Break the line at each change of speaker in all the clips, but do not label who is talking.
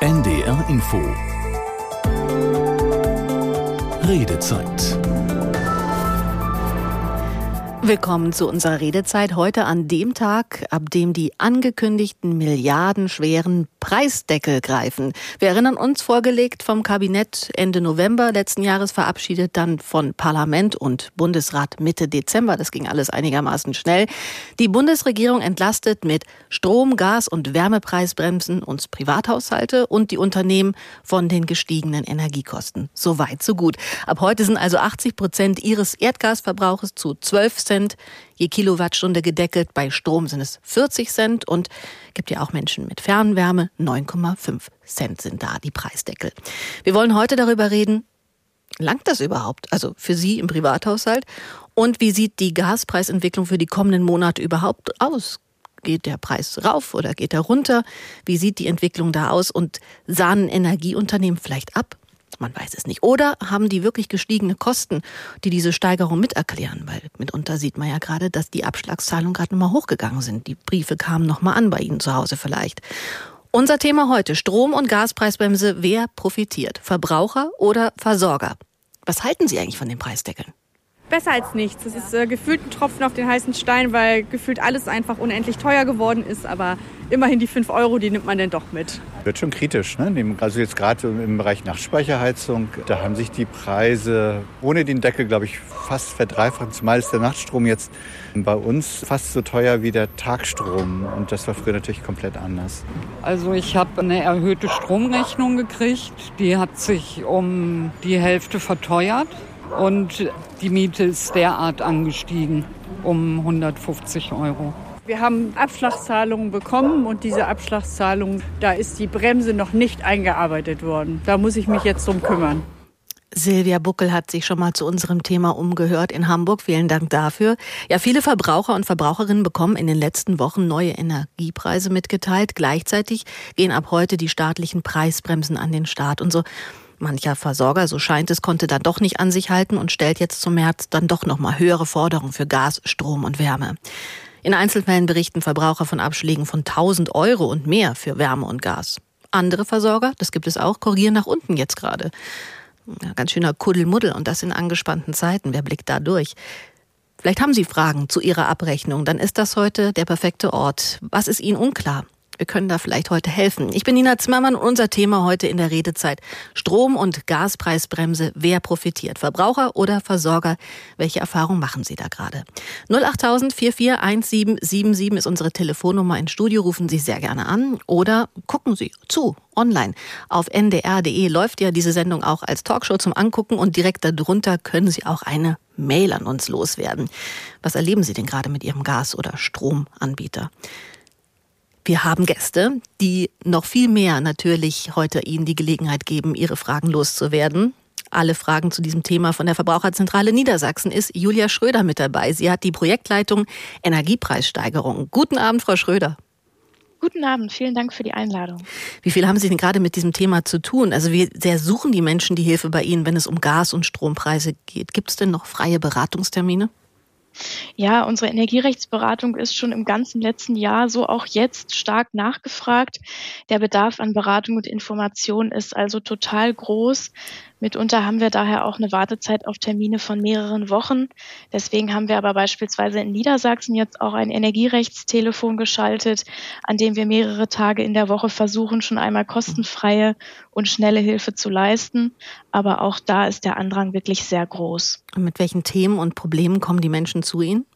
NDR Info. Redezeit.
Willkommen zu unserer Redezeit. Heute an dem Tag, ab dem die angekündigten milliardenschweren Preisdeckel greifen. Wir erinnern uns, vorgelegt vom Kabinett Ende November letzten Jahres, verabschiedet dann von Parlament und Bundesrat Mitte Dezember. Das ging alles einigermaßen schnell. Die Bundesregierung entlastet mit Strom-, Gas- und Wärmepreisbremsen uns Privathaushalte und die Unternehmen von den gestiegenen Energiekosten. So weit, so gut. Ab heute sind also 80 Prozent ihres Erdgasverbrauches zu 12 Cent Cent je Kilowattstunde gedeckelt. Bei Strom sind es 40 Cent und gibt ja auch Menschen mit Fernwärme. 9,5 Cent sind da die Preisdeckel. Wir wollen heute darüber reden, langt das überhaupt? Also für Sie im Privathaushalt? Und wie sieht die Gaspreisentwicklung für die kommenden Monate überhaupt aus? Geht der Preis rauf oder geht er runter? Wie sieht die Entwicklung da aus? Und sahnen Energieunternehmen vielleicht ab? Man weiß es nicht. Oder haben die wirklich gestiegene Kosten, die diese Steigerung miterklären? Weil mitunter sieht man ja gerade, dass die Abschlagszahlungen gerade nochmal hochgegangen sind. Die Briefe kamen nochmal an bei Ihnen zu Hause vielleicht. Unser Thema heute, Strom- und Gaspreisbremse. Wer profitiert? Verbraucher oder Versorger? Was halten Sie eigentlich von den Preisdeckeln?
Besser als nichts. Es ist äh, gefühlt ein Tropfen auf den heißen Stein, weil gefühlt alles einfach unendlich teuer geworden ist. Aber immerhin die 5 Euro, die nimmt man denn doch mit.
Wird schon kritisch. Ne? Also jetzt gerade im Bereich Nachtspeicherheizung, da haben sich die Preise ohne den Deckel, glaube ich, fast verdreifacht. Zumal ist der Nachtstrom jetzt bei uns fast so teuer wie der Tagstrom. Und das war früher natürlich komplett anders.
Also ich habe eine erhöhte Stromrechnung gekriegt. Die hat sich um die Hälfte verteuert. Und die Miete ist derart angestiegen um 150 Euro.
Wir haben Abschlagszahlungen bekommen und diese Abschlagszahlungen, da ist die Bremse noch nicht eingearbeitet worden. Da muss ich mich jetzt drum kümmern.
Silvia Buckel hat sich schon mal zu unserem Thema umgehört in Hamburg. Vielen Dank dafür. Ja, viele Verbraucher und Verbraucherinnen bekommen in den letzten Wochen neue Energiepreise mitgeteilt. Gleichzeitig gehen ab heute die staatlichen Preisbremsen an den Start. Und so Mancher Versorger, so scheint es, konnte dann doch nicht an sich halten und stellt jetzt zum März dann doch nochmal höhere Forderungen für Gas, Strom und Wärme. In Einzelfällen berichten Verbraucher von Abschlägen von 1000 Euro und mehr für Wärme und Gas. Andere Versorger, das gibt es auch, korrigieren nach unten jetzt gerade. Ja, ganz schöner Kuddelmuddel und das in angespannten Zeiten. Wer blickt da durch? Vielleicht haben Sie Fragen zu Ihrer Abrechnung, dann ist das heute der perfekte Ort. Was ist Ihnen unklar? Wir können da vielleicht heute helfen. Ich bin Nina Zimmermann und unser Thema heute in der Redezeit Strom- und Gaspreisbremse. Wer profitiert? Verbraucher oder Versorger? Welche Erfahrungen machen Sie da gerade? 08000 441777 ist unsere Telefonnummer ins Studio. Rufen Sie sehr gerne an oder gucken Sie zu online. Auf ndr.de läuft ja diese Sendung auch als Talkshow zum Angucken und direkt darunter können Sie auch eine Mail an uns loswerden. Was erleben Sie denn gerade mit Ihrem Gas- oder Stromanbieter? Wir haben Gäste, die noch viel mehr natürlich heute Ihnen die Gelegenheit geben, Ihre Fragen loszuwerden. Alle Fragen zu diesem Thema von der Verbraucherzentrale Niedersachsen ist Julia Schröder mit dabei. Sie hat die Projektleitung Energiepreissteigerung. Guten Abend, Frau Schröder.
Guten Abend, vielen Dank für die Einladung.
Wie viel haben Sie denn gerade mit diesem Thema zu tun? Also wie sehr suchen die Menschen die Hilfe bei Ihnen, wenn es um Gas- und Strompreise geht? Gibt es denn noch freie Beratungstermine?
Ja, unsere Energierechtsberatung ist schon im ganzen letzten Jahr, so auch jetzt, stark nachgefragt. Der Bedarf an Beratung und Information ist also total groß. Mitunter haben wir daher auch eine Wartezeit auf Termine von mehreren Wochen. Deswegen haben wir aber beispielsweise in Niedersachsen jetzt auch ein Energierechtstelefon geschaltet, an dem wir mehrere Tage in der Woche versuchen, schon einmal kostenfreie und schnelle Hilfe zu leisten. Aber auch da ist der Andrang wirklich sehr groß.
Und mit welchen Themen und Problemen kommen die Menschen zu Ihnen?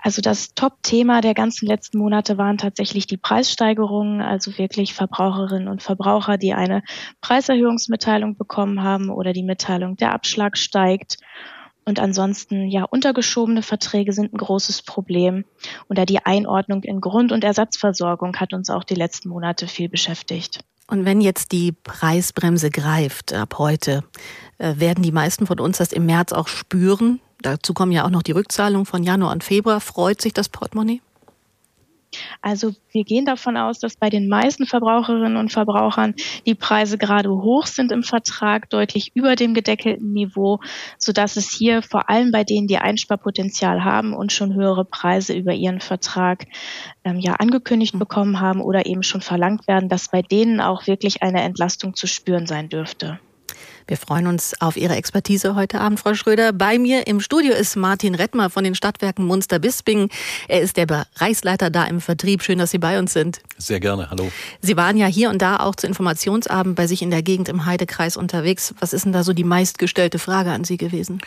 Also das Top-Thema der ganzen letzten Monate waren tatsächlich die Preissteigerungen, also wirklich Verbraucherinnen und Verbraucher, die eine Preiserhöhungsmitteilung bekommen haben oder die Mitteilung, der Abschlag steigt. Und ansonsten, ja, untergeschobene Verträge sind ein großes Problem. Und da die Einordnung in Grund- und Ersatzversorgung hat uns auch die letzten Monate viel beschäftigt.
Und wenn jetzt die Preisbremse greift ab heute, äh, werden die meisten von uns das im März auch spüren? Dazu kommen ja auch noch die Rückzahlungen von Januar und Februar. Freut sich das Portemonnaie?
Also wir gehen davon aus, dass bei den meisten Verbraucherinnen und Verbrauchern die Preise gerade hoch sind im Vertrag, deutlich über dem gedeckelten Niveau, sodass es hier vor allem bei denen, die Einsparpotenzial haben und schon höhere Preise über ihren Vertrag ähm, ja angekündigt mhm. bekommen haben oder eben schon verlangt werden, dass bei denen auch wirklich eine Entlastung zu spüren sein dürfte.
Wir freuen uns auf Ihre Expertise heute Abend, Frau Schröder. Bei mir im Studio ist Martin Rettmer von den Stadtwerken Munster-Bisping. Er ist der Bereichsleiter da im Vertrieb. Schön, dass Sie bei uns sind.
Sehr gerne, hallo.
Sie waren ja hier und da auch zu Informationsabend bei sich in der Gegend im Heidekreis unterwegs. Was ist denn da so die meistgestellte Frage an Sie gewesen?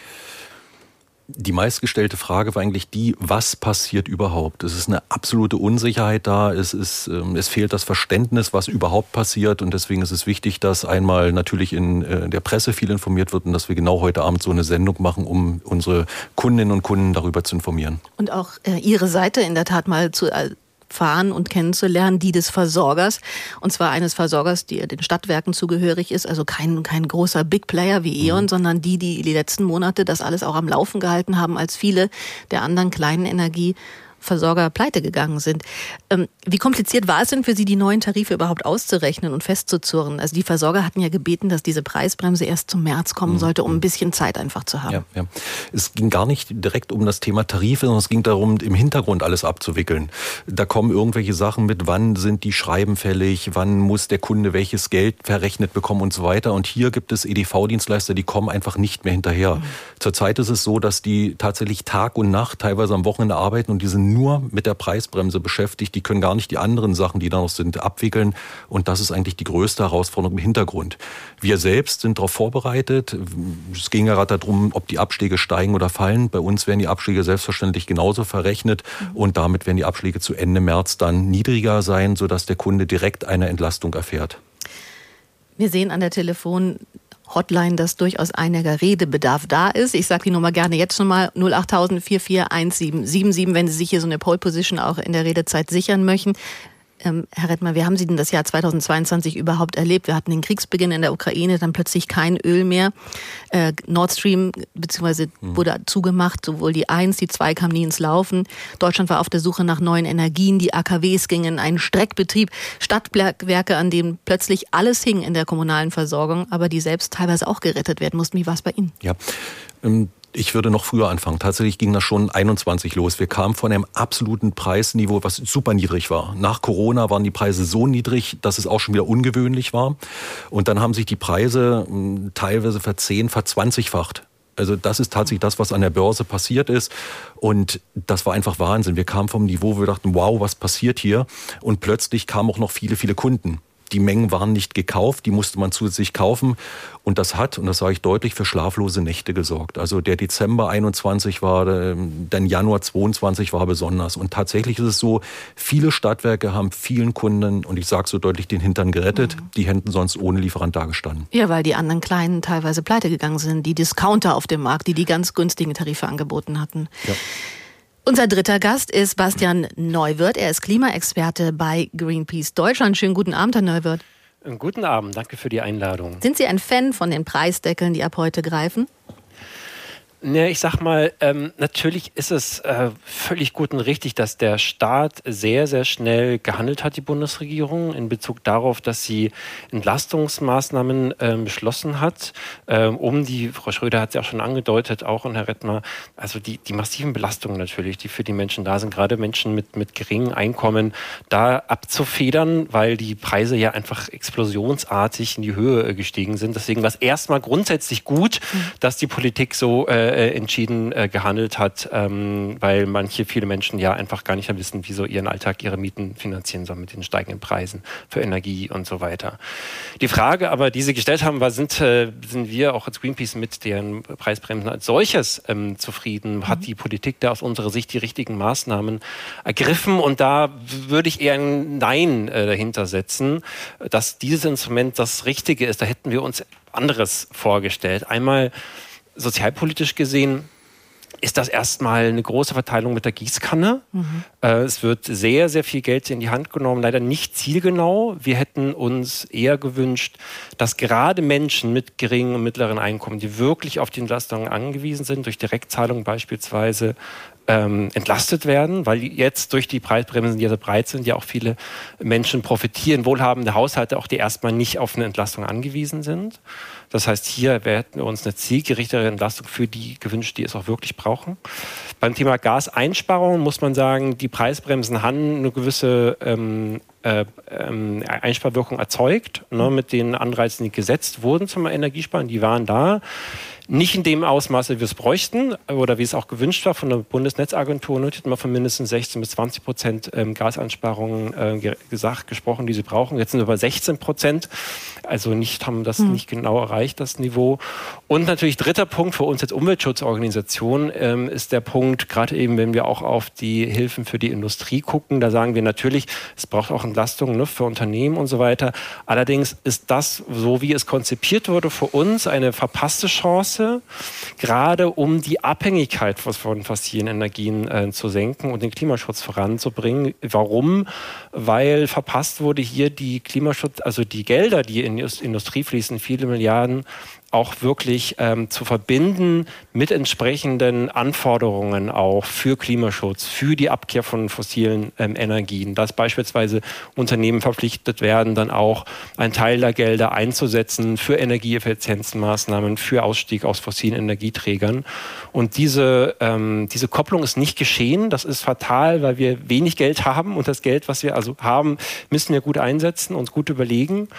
Die meistgestellte Frage war eigentlich die, was passiert überhaupt? Es ist eine absolute Unsicherheit da, es, ist, ähm, es fehlt das Verständnis, was überhaupt passiert und deswegen ist es wichtig, dass einmal natürlich in äh, der Presse viel informiert wird und dass wir genau heute Abend so eine Sendung machen, um unsere Kundinnen und Kunden darüber zu informieren.
Und auch äh, Ihre Seite in der Tat mal zu äh, fahren und kennenzulernen, die des Versorgers. Und zwar eines Versorgers, die den Stadtwerken zugehörig ist, also kein, kein großer Big Player wie E.ON, mhm. sondern die, die die letzten Monate das alles auch am Laufen gehalten haben, als viele der anderen kleinen Energie- Versorger pleite gegangen sind. Ähm, wie kompliziert war es denn für Sie, die neuen Tarife überhaupt auszurechnen und festzuzurren? Also die Versorger hatten ja gebeten, dass diese Preisbremse erst zum März kommen mhm. sollte, um ein bisschen Zeit einfach zu haben. Ja, ja.
Es ging gar nicht direkt um das Thema Tarife, sondern es ging darum, im Hintergrund alles abzuwickeln. Da kommen irgendwelche Sachen mit, wann sind die Schreiben fällig, wann muss der Kunde welches Geld verrechnet bekommen und so weiter. Und hier gibt es EDV-Dienstleister, die kommen einfach nicht mehr hinterher. Mhm. Zurzeit ist es so, dass die tatsächlich Tag und Nacht teilweise am Wochenende arbeiten und die sind nur mit der Preisbremse beschäftigt. Die können gar nicht die anderen Sachen, die da noch sind, abwickeln. Und das ist eigentlich die größte Herausforderung im Hintergrund. Wir selbst sind darauf vorbereitet. Es ging ja gerade darum, ob die Abschläge steigen oder fallen. Bei uns werden die Abschläge selbstverständlich genauso verrechnet. Und damit werden die Abschläge zu Ende März dann niedriger sein, sodass der Kunde direkt eine Entlastung erfährt.
Wir sehen an der Telefon Hotline, dass durchaus einiger Redebedarf da ist. Ich sage die Nummer gerne jetzt schon mal 08000 441777, wenn Sie sich hier so eine Pole Position auch in der Redezeit sichern möchten. Ähm, Herr Rettmer, wie haben Sie denn das Jahr 2022 überhaupt erlebt? Wir hatten den Kriegsbeginn in der Ukraine, dann plötzlich kein Öl mehr. Äh, Nord Stream beziehungsweise mhm. wurde zugemacht, sowohl die 1, die 2 kam nie ins Laufen. Deutschland war auf der Suche nach neuen Energien, die AKWs gingen in einen Streckbetrieb, Stadtwerke, an denen plötzlich alles hing in der kommunalen Versorgung, aber die selbst teilweise auch gerettet werden mussten. Wie war es bei Ihnen?
Ja, ähm ich würde noch früher anfangen. Tatsächlich ging das schon 21 los. Wir kamen von einem absoluten Preisniveau, was super niedrig war. Nach Corona waren die Preise so niedrig, dass es auch schon wieder ungewöhnlich war. Und dann haben sich die Preise hm, teilweise verzehn, verzwanzigfacht. Also das ist tatsächlich das, was an der Börse passiert ist. Und das war einfach Wahnsinn. Wir kamen vom Niveau, wo wir dachten, wow, was passiert hier? Und plötzlich kamen auch noch viele, viele Kunden die Mengen waren nicht gekauft, die musste man zusätzlich kaufen. Und das hat, und das sage ich deutlich, für schlaflose Nächte gesorgt. Also der Dezember 21 war, ähm, der Januar 22 war besonders. Und tatsächlich ist es so, viele Stadtwerke haben vielen Kunden, und ich sage so deutlich, den Hintern gerettet. Mhm. Die hätten sonst ohne Lieferant dagestanden.
Ja, weil die anderen Kleinen teilweise pleite gegangen sind. Die Discounter auf dem Markt, die die ganz günstigen Tarife angeboten hatten. Ja. Unser dritter Gast ist Bastian Neuwirth. Er ist Klimaexperte bei Greenpeace Deutschland. Schönen guten Abend, Herr Neuwirth.
Guten Abend, danke für die Einladung.
Sind Sie ein Fan von den Preisdeckeln, die ab heute greifen?
Ne, ich sag mal, ähm, natürlich ist es äh, völlig gut und richtig, dass der Staat sehr, sehr schnell gehandelt hat, die Bundesregierung, in Bezug darauf, dass sie Entlastungsmaßnahmen äh, beschlossen hat, äh, um die, Frau Schröder hat es ja auch schon angedeutet, auch und Herr Rettner, also die, die massiven Belastungen natürlich, die für die Menschen da sind, gerade Menschen mit, mit geringen Einkommen, da abzufedern, weil die Preise ja einfach explosionsartig in die Höhe äh, gestiegen sind. Deswegen war es erstmal grundsätzlich gut, mhm. dass die Politik so äh, äh, entschieden äh, gehandelt hat, ähm, weil manche, viele Menschen ja einfach gar nicht mehr wissen, wie so ihren Alltag, ihre Mieten finanzieren sollen mit den steigenden Preisen für Energie und so weiter. Die Frage aber, die Sie gestellt haben, war, sind, äh, sind wir auch als Greenpeace mit deren Preisbremsen als solches ähm, zufrieden? Mhm. Hat die Politik da aus unserer Sicht die richtigen Maßnahmen ergriffen? Und da würde ich eher ein Nein äh, dahinter setzen, dass dieses Instrument das Richtige ist. Da hätten wir uns anderes vorgestellt. Einmal sozialpolitisch gesehen ist das erstmal eine große Verteilung mit der Gießkanne. Mhm. Äh, es wird sehr, sehr viel Geld in die Hand genommen, leider nicht zielgenau. Wir hätten uns eher gewünscht, dass gerade Menschen mit geringen und mittleren Einkommen, die wirklich auf die Entlastungen angewiesen sind, durch Direktzahlungen beispielsweise, ähm, entlastet werden, weil jetzt durch die Preisbremsen, die ja so breit sind, ja auch viele Menschen profitieren, wohlhabende Haushalte auch, die erstmal nicht auf eine Entlastung angewiesen sind. Das heißt, hier hätten wir uns eine zielgerichtete Entlastung für die gewünscht, die es auch wirklich brauchen. Beim Thema Gaseinsparung muss man sagen, die Preisbremsen haben eine gewisse ähm, äh, ähm, Einsparwirkung erzeugt, ne, mit den Anreizen, die gesetzt wurden zum Energiesparen. Die waren da. Nicht in dem Ausmaß, wie wir es bräuchten oder wie es auch gewünscht war von der Bundesnetzagentur. Nötigt man von mindestens 16 bis 20 Prozent ähm, Gasansparungen äh, gesagt, gesprochen, die sie brauchen. Jetzt sind wir bei 16 Prozent. Also nicht, haben das mhm. nicht genau erreicht, das Niveau. Und natürlich dritter Punkt für uns als Umweltschutzorganisation ähm, ist der Punkt, gerade eben, wenn wir auch auf die Hilfen für die Industrie gucken, da sagen wir natürlich, es braucht auch Entlastungen ne, für Unternehmen und so weiter. Allerdings ist das, so wie es konzipiert wurde, für uns eine verpasste Chance, gerade um die Abhängigkeit von fossilen Energien äh, zu senken und den Klimaschutz voranzubringen. Warum? Weil verpasst wurde hier die Klimaschutz, also die Gelder, die in die Industrie fließen, viele Milliarden, auch wirklich ähm, zu verbinden mit entsprechenden Anforderungen auch für Klimaschutz, für die Abkehr von fossilen ähm, Energien, dass beispielsweise Unternehmen verpflichtet werden, dann auch einen Teil der Gelder einzusetzen für Energieeffizienzmaßnahmen, für Ausstieg aus fossilen Energieträgern. Und diese, ähm, diese Kopplung ist nicht geschehen. Das ist fatal, weil wir wenig Geld haben und das Geld, was wir also haben, müssen wir gut einsetzen, uns gut überlegen.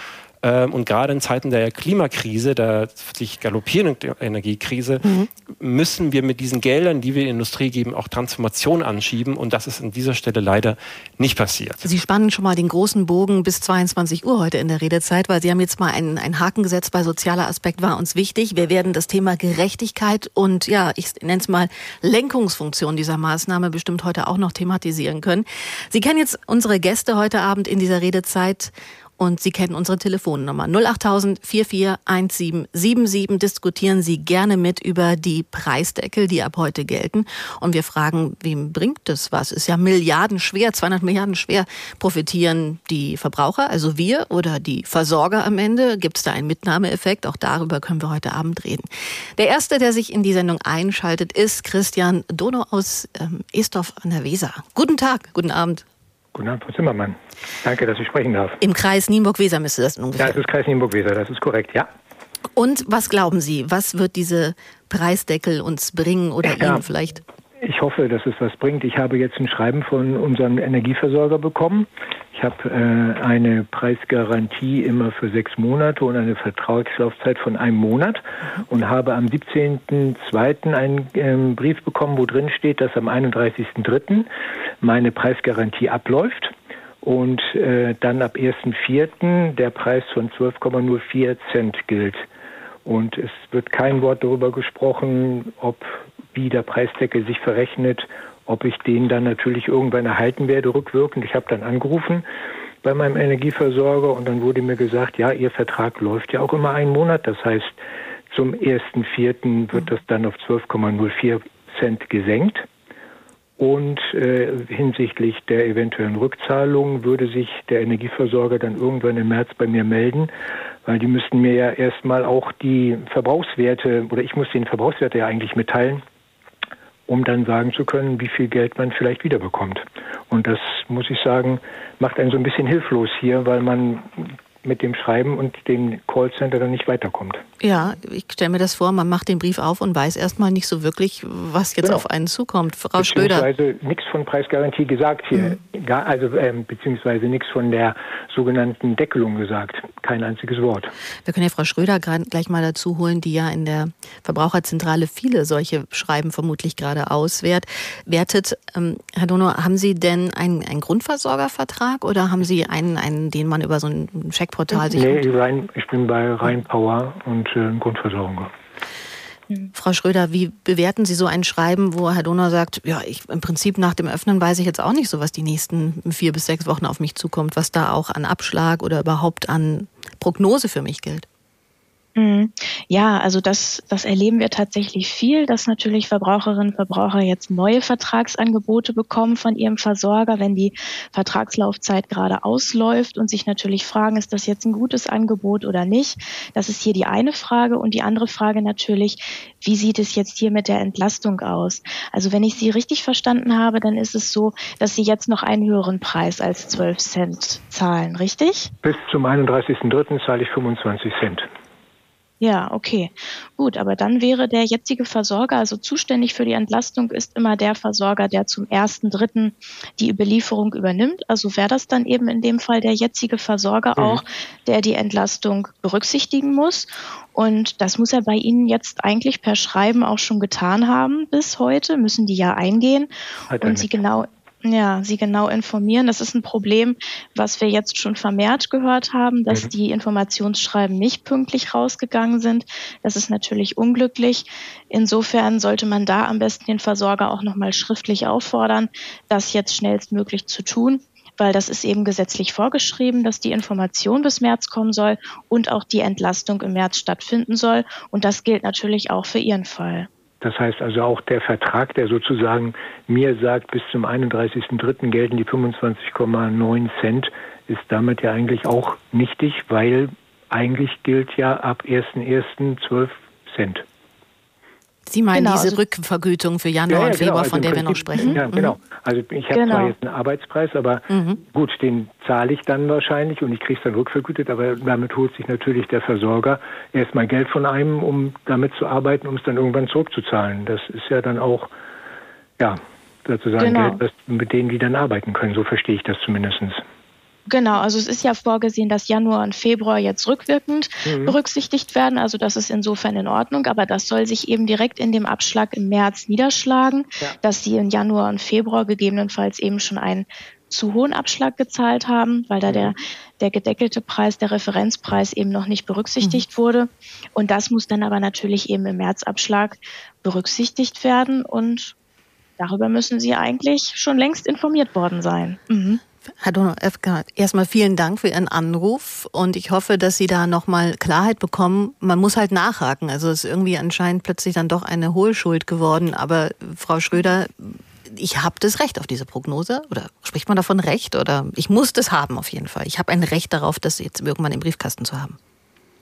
Ähm, und gerade in Zeiten der Klimakrise, der sich galoppierenden Energiekrise, mhm. müssen wir mit diesen Geldern, die wir in die Industrie geben, auch Transformation anschieben. Und das ist an dieser Stelle leider nicht passiert.
Sie spannen schon mal den großen Bogen bis 22 Uhr heute in der Redezeit, weil Sie haben jetzt mal einen, einen Haken gesetzt bei sozialer Aspekt war uns wichtig. Wir werden das Thema Gerechtigkeit und ja, ich nenne es mal Lenkungsfunktion dieser Maßnahme bestimmt heute auch noch thematisieren können. Sie kennen jetzt unsere Gäste heute Abend in dieser Redezeit und Sie kennen unsere Telefonnummer 08000 441777. Diskutieren Sie gerne mit über die Preisdeckel, die ab heute gelten. Und wir fragen, wem bringt das was? Ist ja milliardenschwer, 200 Milliarden schwer. Profitieren die Verbraucher, also wir oder die Versorger am Ende? Gibt es da einen Mitnahmeeffekt? Auch darüber können wir heute Abend reden. Der erste, der sich in die Sendung einschaltet, ist Christian Dono aus ähm, Estorf an der Weser. Guten Tag, guten Abend.
Guten Abend, Frau Zimmermann. Danke, dass ich sprechen darf.
Im Kreis Nienburg-Weser müsste das ungefähr.
Ja, es ist Kreis Nienburg-Weser, das ist korrekt, ja.
Und was glauben Sie, was wird diese Preisdeckel uns bringen oder ja, Ihnen vielleicht?
Ich hoffe, dass es was bringt. Ich habe jetzt ein Schreiben von unserem Energieversorger bekommen. Ich habe äh, eine Preisgarantie immer für sechs Monate und eine Vertragslaufzeit von einem Monat und habe am 17.02. einen äh, Brief bekommen, wo drin steht, dass am 31.03. meine Preisgarantie abläuft und äh, dann ab 1.04. der Preis von 12,04 Cent gilt. Und es wird kein Wort darüber gesprochen, ob wie der Preisdeckel sich verrechnet, ob ich den dann natürlich irgendwann erhalten werde, rückwirkend. Ich habe dann angerufen bei meinem Energieversorger und dann wurde mir gesagt, ja, Ihr Vertrag läuft ja auch immer einen Monat. Das heißt, zum 1.4. wird das dann auf 12,04 Cent gesenkt. Und äh, hinsichtlich der eventuellen Rückzahlung würde sich der Energieversorger dann irgendwann im März bei mir melden, weil die müssten mir ja erstmal auch die Verbrauchswerte oder ich muss den Verbrauchswerte ja eigentlich mitteilen um dann sagen zu können, wie viel Geld man vielleicht wiederbekommt. Und das, muss ich sagen, macht einen so ein bisschen hilflos hier, weil man mit dem Schreiben und dem Callcenter dann nicht weiterkommt.
Ja, ich stelle mir das vor, man macht den Brief auf und weiß erstmal nicht so wirklich, was jetzt genau. auf einen zukommt.
Frau Schröder. Beziehungsweise nichts von Preisgarantie gesagt hier, mhm. Gar, also ähm, beziehungsweise nichts von der sogenannten Deckelung gesagt. Kein einziges Wort.
Wir können ja Frau Schröder gleich mal dazu holen, die ja in der Verbraucherzentrale viele solche Schreiben vermutlich gerade auswertet. Ähm, Herr Dono, haben Sie denn einen, einen Grundversorgervertrag oder haben Sie einen, einen, den man über so einen Check Portal sich.
Nee, rein, ich bin bei Rheinpower und äh, Grundversorgung.
Frau Schröder, wie bewerten Sie so ein Schreiben, wo Herr Donau sagt, ja, ich im Prinzip nach dem Öffnen weiß ich jetzt auch nicht so, was die nächsten vier bis sechs Wochen auf mich zukommt, was da auch an Abschlag oder überhaupt an Prognose für mich gilt?
Mhm. Ja, also das, das erleben wir tatsächlich viel, dass natürlich Verbraucherinnen und Verbraucher jetzt neue Vertragsangebote bekommen von ihrem Versorger, wenn die Vertragslaufzeit gerade ausläuft und sich natürlich fragen, ist das jetzt ein gutes Angebot oder nicht? Das ist hier die eine Frage. Und die andere Frage natürlich, wie sieht es jetzt hier mit der Entlastung aus? Also wenn ich Sie richtig verstanden habe, dann ist es so, dass Sie jetzt noch einen höheren Preis als 12 Cent zahlen, richtig?
Bis zum 31.03. zahle ich 25 Cent.
Ja, okay. Gut, aber dann wäre der jetzige Versorger, also zuständig für die Entlastung, ist immer der Versorger, der zum ersten, dritten die Belieferung übernimmt. Also wäre das dann eben in dem Fall der jetzige Versorger mhm. auch, der die Entlastung berücksichtigen muss. Und das muss er bei Ihnen jetzt eigentlich per Schreiben auch schon getan haben bis heute, müssen die ja eingehen und Sie genau ja, Sie genau informieren. Das ist ein Problem, was wir jetzt schon vermehrt gehört haben, dass mhm. die Informationsschreiben nicht pünktlich rausgegangen sind. Das ist natürlich unglücklich. Insofern sollte man da am besten den Versorger auch nochmal schriftlich auffordern, das jetzt schnellstmöglich zu tun weil das ist eben gesetzlich vorgeschrieben, dass die Information bis März kommen soll und auch die Entlastung im März stattfinden soll. Und das gilt natürlich auch für Ihren Fall.
Das heißt also auch der Vertrag, der sozusagen mir sagt, bis zum 31.03. gelten die 25,9 Cent, ist damit ja eigentlich auch nichtig, weil eigentlich gilt ja ab 1.1. 12 Cent.
Sie meinen genau, diese also Rückvergütung für Januar ja, ja, und Februar, genau, also von der wir noch sprechen?
Ja, genau. Also ich habe genau. zwar jetzt einen Arbeitspreis, aber mhm. gut, den zahle ich dann wahrscheinlich und ich kriege es dann rückvergütet, aber damit holt sich natürlich der Versorger erstmal Geld von einem, um damit zu arbeiten, um es dann irgendwann zurückzuzahlen. Das ist ja dann auch, ja, sozusagen genau. Geld, mit denen die dann arbeiten können. So verstehe ich das zumindest.
Genau, also es ist ja vorgesehen, dass Januar und Februar jetzt rückwirkend mhm. berücksichtigt werden. Also das ist insofern in Ordnung, aber das soll sich eben direkt in dem Abschlag im März niederschlagen, ja. dass sie in Januar und Februar gegebenenfalls eben schon einen zu hohen Abschlag gezahlt haben, weil da mhm. der, der gedeckelte Preis, der Referenzpreis eben noch nicht berücksichtigt mhm. wurde. Und das muss dann aber natürlich eben im Märzabschlag berücksichtigt werden und darüber müssen Sie eigentlich schon längst informiert worden sein.
Herr Donald erstmal vielen Dank für Ihren Anruf und ich hoffe, dass Sie da nochmal Klarheit bekommen. Man muss halt nachhaken. Also es ist irgendwie anscheinend plötzlich dann doch eine Hohlschuld geworden. Aber Frau Schröder, ich habe das Recht auf diese Prognose oder spricht man davon Recht oder ich muss das haben auf jeden Fall. Ich habe ein Recht darauf, das jetzt irgendwann im Briefkasten zu haben.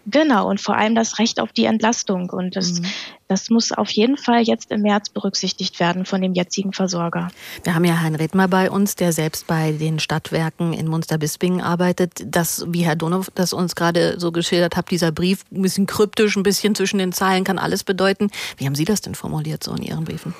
Genau, und vor allem das Recht auf die Entlastung. Und das, mhm. Das muss auf jeden Fall jetzt im März berücksichtigt werden von dem jetzigen Versorger.
Wir haben ja Herrn Redmer bei uns, der selbst bei den Stadtwerken in Munster-Bispingen arbeitet. Das, wie Herr Donov das uns gerade so geschildert hat, dieser Brief, ein bisschen kryptisch, ein bisschen zwischen den Zeilen, kann alles bedeuten. Wie haben Sie das denn formuliert so in Ihren Briefen?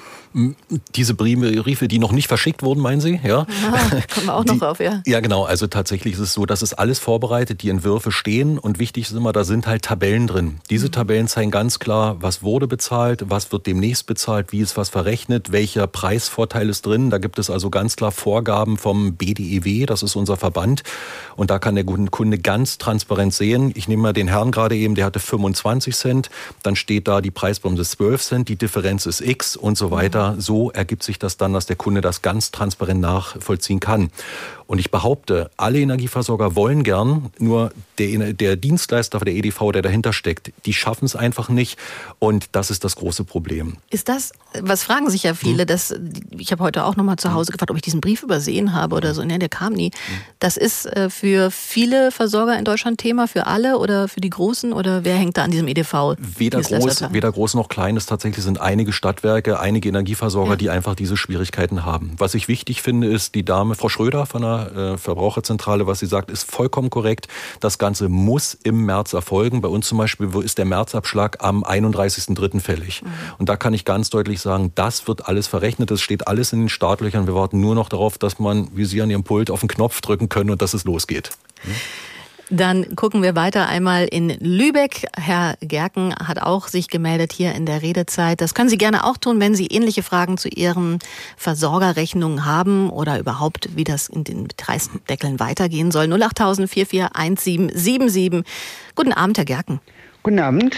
Diese Briefe, die noch nicht verschickt wurden, meinen Sie? Ja,
Aha, kommen wir auch noch die, auf, ja.
Ja, genau. Also tatsächlich ist es so, dass es alles vorbereitet, die Entwürfe stehen und wichtig ist immer, da sind halt Tabellen drin. Diese mhm. Tabellen zeigen ganz klar, was wurde bezahlt, was wird demnächst bezahlt, wie ist was verrechnet, welcher Preisvorteil ist drin. Da gibt es also ganz klar Vorgaben vom BDEW, das ist unser Verband. Und da kann der Kunde ganz transparent sehen. Ich nehme mal den Herrn gerade eben, der hatte 25 Cent. Dann steht da die Preisbremse 12 Cent, die Differenz ist X und so weiter. So ergibt sich das dann, dass der Kunde das ganz transparent nachvollziehen kann. Und ich behaupte, alle Energieversorger wollen gern, nur der, der Dienstleister der EDV, der dahinter steckt, die schaffen es einfach nicht. Und das ist das große Problem.
Ist das, was fragen sich ja viele, hm. dass, ich habe heute auch nochmal zu Hause gefragt, ob ich diesen Brief übersehen habe oder so. Nee, der kam nie. Hm. Das ist äh, für viele Versorger in Deutschland Thema, für alle oder für die Großen oder wer hängt da an diesem EDV?
Weder groß, weder groß noch klein. Es tatsächlich sind einige Stadtwerke, einige Energieversorger, ja. die einfach diese Schwierigkeiten haben. Was ich wichtig finde, ist die Dame, Frau Schröder von der äh, Verbraucherzentrale, was sie sagt, ist vollkommen korrekt. Das Ganze muss im März erfolgen. Bei uns zum Beispiel ist der Märzabschlag am 31.03. fällig. Mhm. Und da kann ich ganz deutlich sagen, das wird alles verrechnet. Das steht alles in den Startlöchern. Wir warten nur noch darauf, dass man, wie Sie an Ihrem Pult, auf den Knopf drücken können und dass es losgeht. Mhm.
Dann gucken wir weiter einmal in Lübeck. Herr Gerken hat auch sich gemeldet hier in der Redezeit. Das können Sie gerne auch tun, wenn Sie ähnliche Fragen zu Ihren Versorgerrechnungen haben oder überhaupt, wie das in den Preisdeckeln weitergehen soll. 08000 441777. Guten Abend, Herr Gerken.
Guten Abend,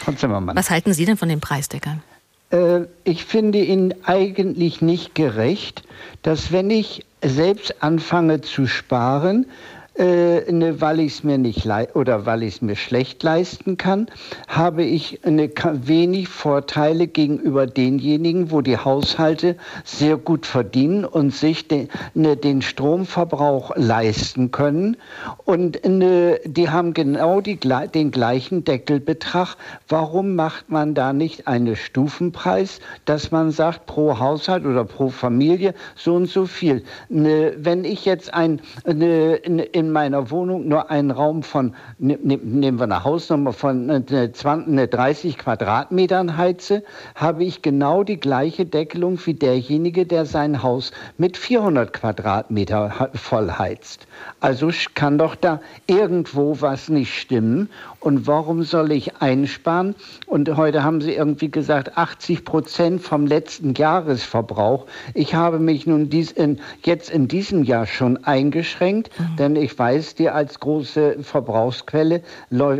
Frau Zimmermann.
Was halten Sie denn von den Preisdeckern?
Äh, ich finde ihn eigentlich nicht gerecht, dass wenn ich selbst anfange zu sparen, äh, ne, weil ich es mir nicht oder weil ich es mir schlecht leisten kann, habe ich eine, wenig Vorteile gegenüber denjenigen, wo die Haushalte sehr gut verdienen und sich den, ne, den Stromverbrauch leisten können. Und ne, die haben genau die, den gleichen Deckelbetrag. Warum macht man da nicht einen Stufenpreis, dass man sagt, pro Haushalt oder pro Familie so und so viel? Ne, wenn ich jetzt ein, ne, in meiner Wohnung nur einen Raum von, ne, ne, nehmen wir eine Hausnummer von 20, 30 Quadratmetern heize, habe ich genau die gleiche Deckelung wie derjenige, der sein Haus mit 400 Quadratmeter voll heizt. Also kann doch da irgendwo was nicht stimmen. Und warum soll ich einsparen? Und heute haben Sie irgendwie gesagt, 80 Prozent vom letzten Jahresverbrauch. Ich habe mich nun dies in, jetzt in diesem Jahr schon eingeschränkt, mhm. denn ich weiß, die als große Verbrauchsquelle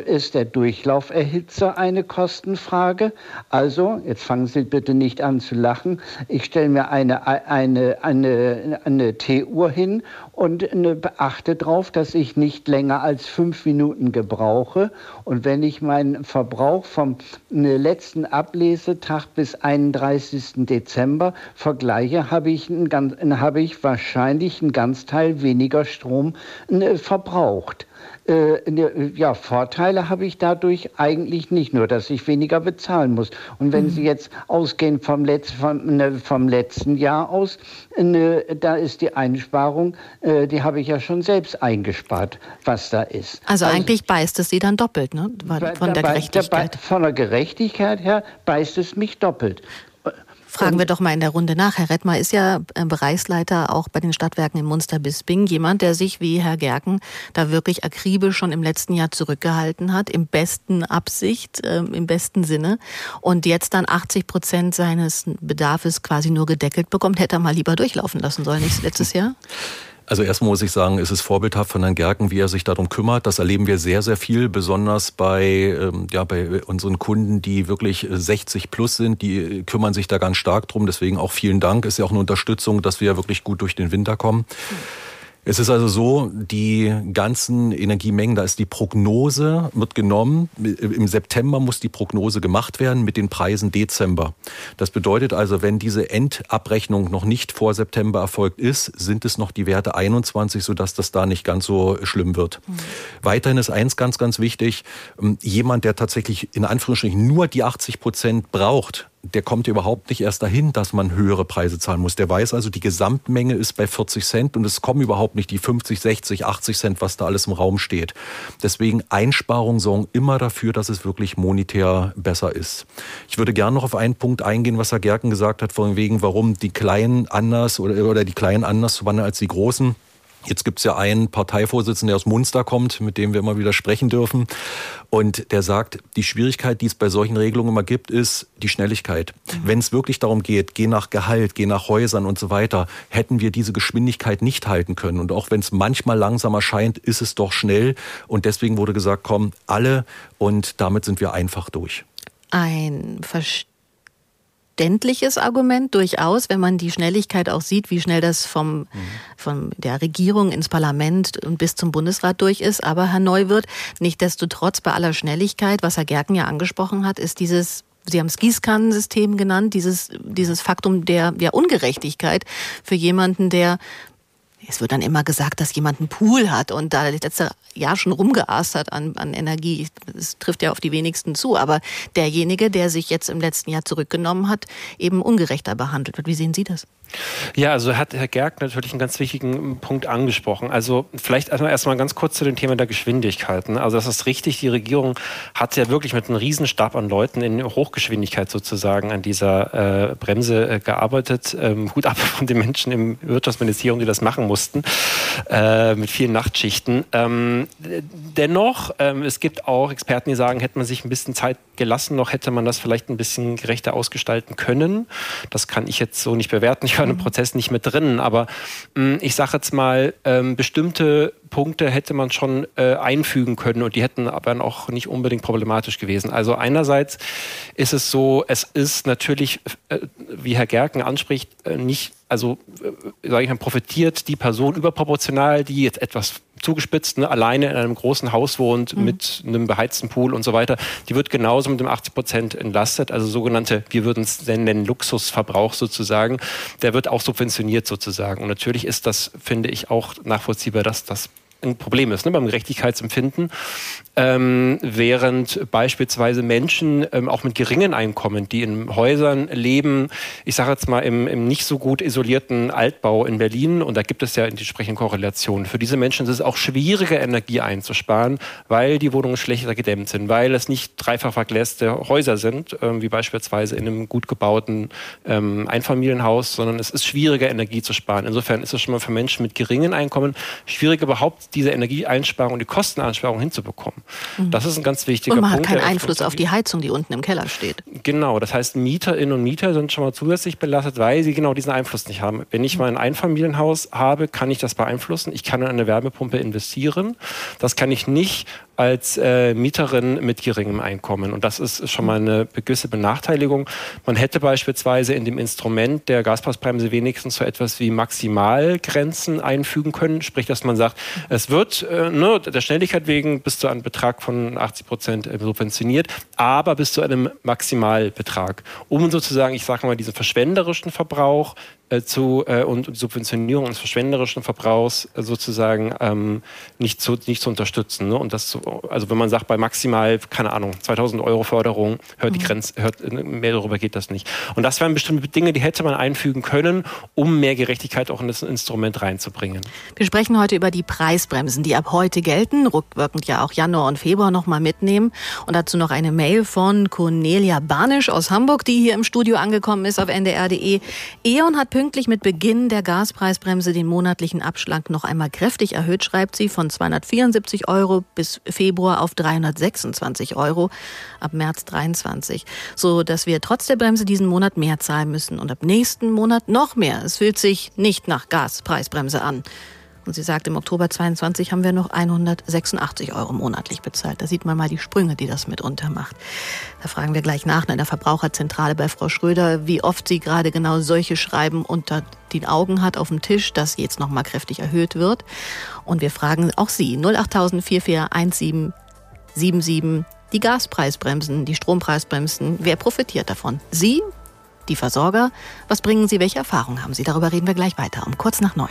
ist der Durchlauferhitzer eine Kostenfrage. Also, jetzt fangen Sie bitte nicht an zu lachen. Ich stelle mir eine, eine, eine, eine T-Uhr hin und beachte darauf, dass ich nicht länger als fünf Minuten gebrauche. Und wenn ich meinen Verbrauch vom äh, letzten Ablesetag bis 31. Dezember vergleiche, habe ich, einen, habe ich wahrscheinlich einen ganz Teil weniger Strom äh, verbraucht. Äh, ne, ja, Vorteile habe ich dadurch eigentlich nicht, nur dass ich weniger bezahlen muss. Und wenn mhm. Sie jetzt ausgehen vom, Letz-, vom, ne, vom letzten Jahr aus, ne, da ist die Einsparung, äh, die habe ich ja schon selbst eingespart, was da ist.
Also, also eigentlich beißt es Sie dann doppelt, ne? Von der Gerechtigkeit.
Von der Gerechtigkeit her beißt es mich doppelt.
Fragen wir doch mal in der Runde nach. Herr Rettmer ist ja äh, Bereichsleiter auch bei den Stadtwerken in Munster-Bisping. Jemand, der sich wie Herr Gerken da wirklich akribisch schon im letzten Jahr zurückgehalten hat, im besten Absicht, äh, im besten Sinne. Und jetzt dann 80 Prozent seines Bedarfs quasi nur gedeckelt bekommt. Hätte er mal lieber durchlaufen lassen sollen, nicht letztes Jahr?
Also erstmal muss ich sagen, es ist vorbildhaft von Herrn Gerken, wie er sich darum kümmert. Das erleben wir sehr, sehr viel, besonders bei, ähm, ja, bei unseren Kunden, die wirklich 60 plus sind. Die kümmern sich da ganz stark drum. Deswegen auch vielen Dank. Ist ja auch eine Unterstützung, dass wir wirklich gut durch den Winter kommen. Mhm. Es ist also so, die ganzen Energiemengen, da ist die Prognose, wird genommen. Im September muss die Prognose gemacht werden mit den Preisen Dezember. Das bedeutet also, wenn diese Endabrechnung noch nicht vor September erfolgt ist, sind es noch die Werte 21, sodass das da nicht ganz so schlimm wird. Mhm. Weiterhin ist eins ganz, ganz wichtig. Jemand, der tatsächlich in Anführungsstrichen nur die 80 Prozent braucht, der kommt überhaupt nicht erst dahin, dass man höhere Preise zahlen muss. Der weiß also, die Gesamtmenge ist bei 40 Cent und es kommen überhaupt nicht die 50, 60, 80 Cent, was da alles im Raum steht. Deswegen Einsparungen sorgen immer dafür, dass es wirklich monetär besser ist. Ich würde gerne noch auf einen Punkt eingehen, was Herr Gerken gesagt hat, von wegen, warum die Kleinen anders oder, oder die Kleinen anders wandeln als die Großen. Jetzt gibt's ja einen Parteivorsitzenden, der aus Munster kommt, mit dem wir immer wieder sprechen dürfen. Und der sagt, die Schwierigkeit, die es bei solchen Regelungen immer gibt, ist die Schnelligkeit. Mhm. Wenn es wirklich darum geht, geh nach Gehalt, geh nach Häusern und so weiter, hätten wir diese Geschwindigkeit nicht halten können. Und auch wenn es manchmal langsam erscheint, ist es doch schnell. Und deswegen wurde gesagt, komm, alle. Und damit sind wir einfach durch.
Ein Verständnis verständliches Argument durchaus, wenn man die Schnelligkeit auch sieht, wie schnell das vom, mhm. von der Regierung ins Parlament und bis zum Bundesrat durch ist. Aber Herr Neuwirth, nichtdestotrotz bei aller Schnelligkeit, was Herr Gerken ja angesprochen hat, ist dieses Sie haben es Gießkannensystem genannt, dieses, dieses Faktum der, der Ungerechtigkeit für jemanden, der es wird dann immer gesagt, dass jemand einen Pool hat und da letzte Jahr schon rumgeast hat an, an Energie. Das trifft ja auf die wenigsten zu. Aber derjenige, der sich jetzt im letzten Jahr zurückgenommen hat, eben ungerechter behandelt wird. Wie sehen Sie das?
Ja, also hat Herr Gerg natürlich einen ganz wichtigen Punkt angesprochen. Also vielleicht erstmal, erstmal ganz kurz zu dem Thema der Geschwindigkeiten. Also das ist richtig, die Regierung hat ja wirklich mit einem Riesenstab an Leuten in Hochgeschwindigkeit sozusagen an dieser äh, Bremse äh, gearbeitet. Ähm, Hut ab von den Menschen im Wirtschaftsministerium, die das machen mussten, äh, mit vielen Nachtschichten. Ähm, dennoch, ähm, es gibt auch Experten, die sagen, hätte man sich ein bisschen Zeit gelassen, noch hätte man das vielleicht ein bisschen gerechter ausgestalten können. Das kann ich jetzt so nicht bewerten. Ich war im mhm. Prozess nicht mit drin, aber mh, mm, ich sage jetzt mal, ähm, bestimmte Punkte hätte man schon äh, einfügen können und die hätten aber auch nicht unbedingt problematisch gewesen. Also einerseits ist es so, es ist natürlich, äh, wie Herr Gerken anspricht, äh, nicht, also äh, sage ich mal, profitiert die Person überproportional, die jetzt etwas zugespitzt, ne, alleine in einem großen Haus wohnt mhm. mit einem beheizten Pool und so weiter, die wird genauso mit dem 80 Prozent entlastet. Also sogenannte, wir würden es nennen, Luxusverbrauch sozusagen. Der wird auch subventioniert sozusagen. Und natürlich ist das, finde ich, auch nachvollziehbar, dass das ein Problem ist ne, beim Gerechtigkeitsempfinden ähm, während beispielsweise Menschen ähm, auch mit geringen Einkommen, die in Häusern leben, ich sage jetzt mal im, im, nicht so gut isolierten Altbau in Berlin, und da gibt es ja entsprechende Korrelationen, für diese Menschen ist es auch schwieriger, Energie einzusparen, weil die Wohnungen schlechter gedämmt sind, weil es nicht dreifach vergläste Häuser sind, ähm, wie beispielsweise in einem gut gebauten ähm, Einfamilienhaus, sondern es ist schwieriger, Energie zu sparen. Insofern ist es schon mal für Menschen mit geringen Einkommen schwierig, überhaupt diese Energieeinsparung die Kosteneinsparung hinzubekommen. Mhm. Das ist ein ganz wichtiger Punkt.
Und man Punkt, hat keinen Einfluss auf die Heizung, die unten im Keller steht.
Genau, das heißt, Mieterinnen und Mieter sind schon mal zusätzlich belastet, weil sie genau diesen Einfluss nicht haben. Wenn ich mhm. mal ein Einfamilienhaus habe, kann ich das beeinflussen. Ich kann in eine Wärmepumpe investieren. Das kann ich nicht als äh, Mieterin mit geringem Einkommen. Und das ist schon mal eine gewisse Benachteiligung. Man hätte beispielsweise in dem Instrument der Gaspreisbremse wenigstens so etwas wie Maximalgrenzen einfügen können. Sprich, dass man sagt, es wird äh, ne, der Schnelligkeit wegen bis zu einem Betrag von 80 Prozent äh, subventioniert, aber bis zu einem Maximalbetrag, um sozusagen, ich sage mal, diesen verschwenderischen Verbrauch zu äh, und Subventionierung des verschwenderischen Verbrauchs äh, sozusagen ähm, nicht, zu, nicht zu unterstützen. Ne? Und das, zu, also wenn man sagt, bei maximal, keine Ahnung, 2000 Euro Förderung, hört die mhm. Grenze, hört, mehr darüber geht das nicht. Und das wären bestimmte Dinge, die hätte man einfügen können, um mehr Gerechtigkeit auch in das Instrument reinzubringen.
Wir sprechen heute über die Preisbremsen, die ab heute gelten, rückwirkend ja auch Januar und Februar nochmal mitnehmen. Und dazu noch eine Mail von Cornelia Banisch aus Hamburg, die hier im Studio angekommen ist auf ndr.de. E.ON hat pünktlich mit Beginn der Gaspreisbremse den monatlichen Abschlag noch einmal kräftig erhöht, schreibt sie, von 274 Euro bis Februar auf 326 Euro ab März 23, so dass wir trotz der Bremse diesen Monat mehr zahlen müssen und ab nächsten Monat noch mehr. Es fühlt sich nicht nach Gaspreisbremse an. Und sie sagt, im Oktober 22 haben wir noch 186 Euro monatlich bezahlt. Da sieht man mal die Sprünge, die das mitunter macht. Da fragen wir gleich nach in der Verbraucherzentrale bei Frau Schröder, wie oft sie gerade genau solche Schreiben unter den Augen hat auf dem Tisch, dass jetzt noch mal kräftig erhöht wird. Und wir fragen auch Sie 08000 441777 die Gaspreisbremsen, die Strompreisbremsen. Wer profitiert davon? Sie, die Versorger? Was bringen Sie? Welche Erfahrungen haben Sie? Darüber reden wir gleich weiter um kurz nach neun.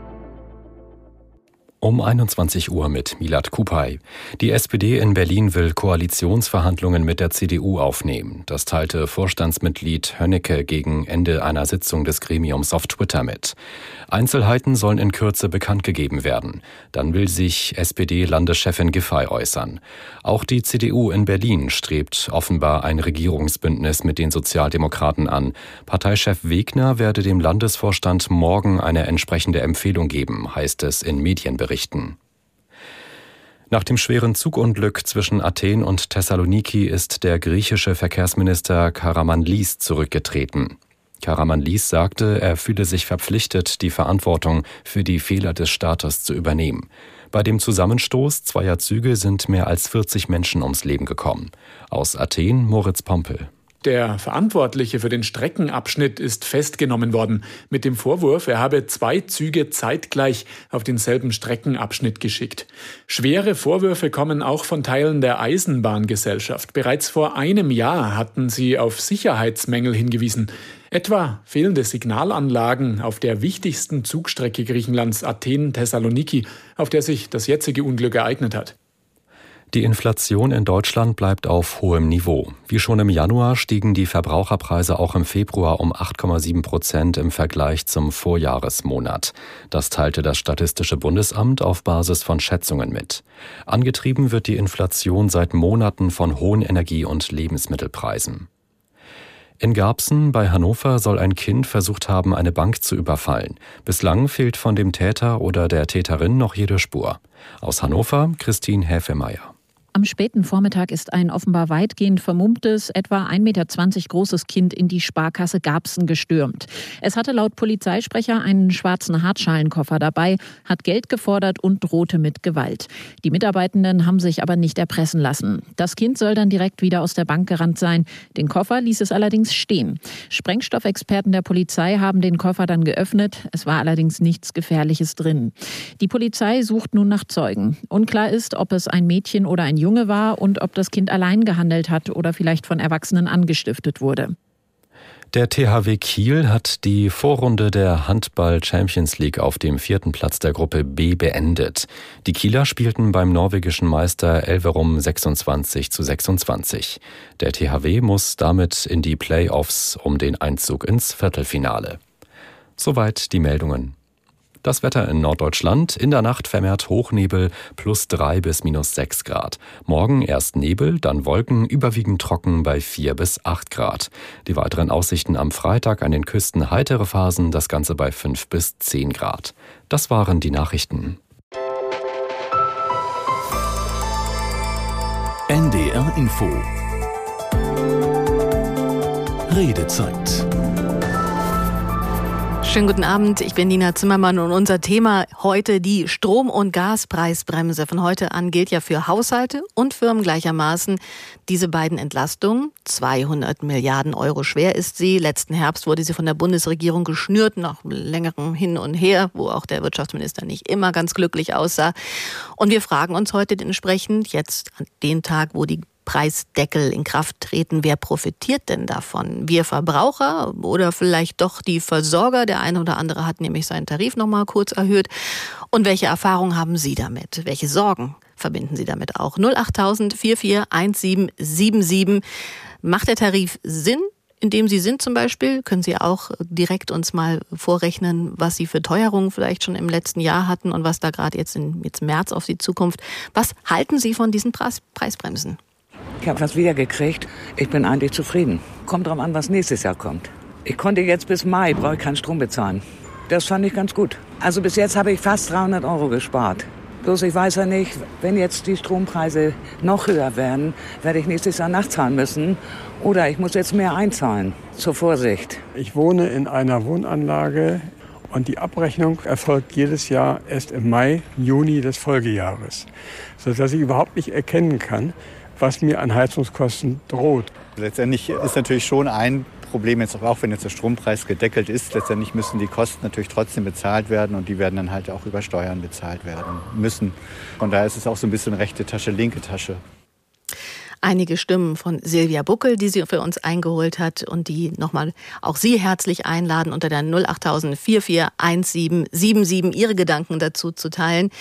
Um 21 Uhr mit Milad Kupay. Die SPD in Berlin will Koalitionsverhandlungen mit der CDU aufnehmen. Das teilte Vorstandsmitglied Hönnecke gegen Ende einer Sitzung des Gremiums auf Twitter mit. Einzelheiten sollen in Kürze bekannt gegeben werden. Dann will sich SPD-Landeschefin Giffey äußern. Auch die CDU in Berlin strebt offenbar ein Regierungsbündnis mit den Sozialdemokraten an. Parteichef Wegner werde dem Landesvorstand morgen eine entsprechende Empfehlung geben, heißt es in Medienberichten berichten. Nach dem schweren Zugunglück zwischen Athen und Thessaloniki ist der griechische Verkehrsminister Karamanlis zurückgetreten. Karamanlis sagte, er fühle sich verpflichtet, die Verantwortung für die Fehler des Staates zu übernehmen. Bei dem Zusammenstoß zweier Züge sind mehr als 40 Menschen ums Leben gekommen. Aus Athen Moritz Pompel.
Der Verantwortliche für den Streckenabschnitt ist festgenommen worden mit dem Vorwurf, er habe zwei Züge zeitgleich auf denselben Streckenabschnitt geschickt. Schwere Vorwürfe kommen auch von Teilen der Eisenbahngesellschaft. Bereits vor einem Jahr hatten sie auf Sicherheitsmängel hingewiesen. Etwa fehlende Signalanlagen auf der wichtigsten Zugstrecke Griechenlands Athen-Thessaloniki, auf der sich das jetzige Unglück ereignet hat.
Die Inflation in Deutschland bleibt auf hohem Niveau. Wie schon im Januar stiegen die Verbraucherpreise auch im Februar um 8,7 Prozent im Vergleich zum Vorjahresmonat. Das teilte das Statistische Bundesamt auf Basis von Schätzungen mit. Angetrieben wird die Inflation seit Monaten von hohen Energie- und Lebensmittelpreisen. In Garbsen bei Hannover soll ein Kind versucht haben, eine Bank zu überfallen. Bislang fehlt von dem Täter oder der Täterin noch jede Spur. Aus Hannover Christine Häfemeyer.
Am späten Vormittag ist ein offenbar weitgehend vermummtes, etwa 1,20 Meter großes Kind in die Sparkasse Garbsen gestürmt. Es hatte laut Polizeisprecher einen schwarzen Hartschalenkoffer dabei, hat Geld gefordert und drohte mit Gewalt. Die Mitarbeitenden haben sich aber nicht erpressen lassen. Das Kind soll dann direkt wieder aus der Bank gerannt sein. Den Koffer ließ es allerdings stehen. Sprengstoffexperten der Polizei haben den Koffer dann geöffnet. Es war allerdings nichts Gefährliches drin. Die Polizei sucht nun nach Zeugen. Unklar ist, ob es ein Mädchen oder ein Junge war und ob das Kind allein gehandelt hat oder vielleicht von Erwachsenen angestiftet wurde.
Der THW Kiel hat die Vorrunde der Handball Champions League auf dem vierten Platz der Gruppe B beendet. Die Kieler spielten beim norwegischen Meister Elverum 26 zu 26. Der THW muss damit in die Playoffs um den Einzug ins Viertelfinale. Soweit die Meldungen. Das Wetter in Norddeutschland. In der Nacht vermehrt Hochnebel plus drei bis minus sechs Grad. Morgen erst Nebel, dann Wolken, überwiegend trocken bei vier bis acht Grad. Die weiteren Aussichten am Freitag an den Küsten heitere Phasen, das Ganze bei fünf bis zehn Grad. Das waren die Nachrichten.
NDR Info Redezeit
Schönen guten Abend, ich bin Nina Zimmermann und unser Thema heute die Strom- und Gaspreisbremse. Von heute an gilt ja für Haushalte und Firmen gleichermaßen diese beiden Entlastungen. 200 Milliarden Euro schwer ist sie. Letzten Herbst wurde sie von der Bundesregierung geschnürt, nach längerem Hin und Her, wo auch der Wirtschaftsminister nicht immer ganz glücklich aussah. Und wir fragen uns heute entsprechend, jetzt an den Tag, wo die Preisdeckel in Kraft treten, wer profitiert denn davon? Wir Verbraucher oder vielleicht doch die Versorger? Der eine oder andere hat nämlich seinen Tarif noch mal kurz erhöht. Und welche Erfahrungen haben Sie damit? Welche Sorgen verbinden Sie damit auch? 08000 441777. Macht der Tarif Sinn? in dem Sie sind zum Beispiel, können Sie auch direkt uns mal vorrechnen, was Sie für Teuerungen vielleicht schon im letzten Jahr hatten und was da gerade jetzt im jetzt März auf Sie zukommt. Was halten Sie von diesen Preis, Preisbremsen?
Ich habe was wiedergekriegt. Ich bin eigentlich zufrieden. Kommt drauf an, was nächstes Jahr kommt. Ich konnte jetzt bis Mai, brauche ich keinen Strom bezahlen. Das fand ich ganz gut. Also bis jetzt habe ich fast 300 Euro gespart. Bloß ich weiß ja nicht, wenn jetzt die Strompreise noch höher werden, werde ich nächstes Jahr nachzahlen müssen. Oder ich muss jetzt mehr einzahlen. Zur Vorsicht.
Ich wohne in einer Wohnanlage und die Abrechnung erfolgt jedes Jahr erst im Mai, Juni des Folgejahres, sodass ich überhaupt nicht erkennen kann, was mir an Heizungskosten droht.
Letztendlich ist natürlich schon ein Problem jetzt auch, wenn jetzt der Strompreis gedeckelt ist. Letztendlich müssen die Kosten natürlich trotzdem bezahlt werden und die werden dann halt auch über Steuern bezahlt werden müssen. Von daher ist es auch so ein bisschen rechte Tasche, linke Tasche.
Einige Stimmen von Silvia Buckel, die sie für uns eingeholt hat und die nochmal auch Sie herzlich einladen, unter der 08000 441777 Ihre Gedanken dazu zu teilen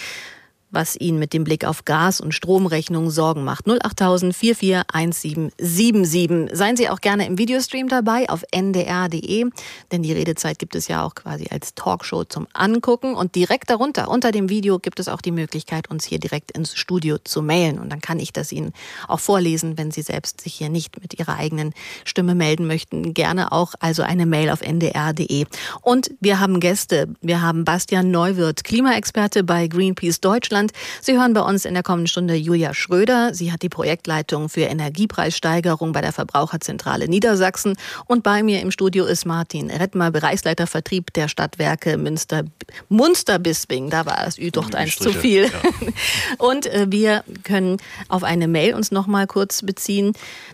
was Ihnen mit dem Blick auf Gas- und Stromrechnungen Sorgen macht. 08000 441777. Seien Sie auch gerne im Videostream dabei auf ndr.de, denn die Redezeit gibt es ja auch quasi als Talkshow zum Angucken. Und direkt darunter, unter dem Video, gibt es auch die Möglichkeit, uns hier direkt ins Studio zu mailen. Und dann kann ich das Ihnen auch vorlesen, wenn Sie selbst sich hier nicht mit Ihrer eigenen Stimme melden möchten. Gerne auch also eine Mail auf ndr.de. Und wir haben Gäste. Wir haben Bastian Neuwirth, Klimaexperte bei Greenpeace Deutschland. Deutschland. Sie hören bei uns in der kommenden Stunde Julia Schröder. Sie hat die Projektleitung für Energiepreissteigerung bei der Verbraucherzentrale Niedersachsen. Und bei mir im Studio ist Martin Rettmer, Bereichsleiter Vertrieb der Stadtwerke Münster, Munster-Bisping. Da war es Ü doch eins zu viel. Ja. Und äh, wir können auf eine Mail uns noch mal kurz beziehen.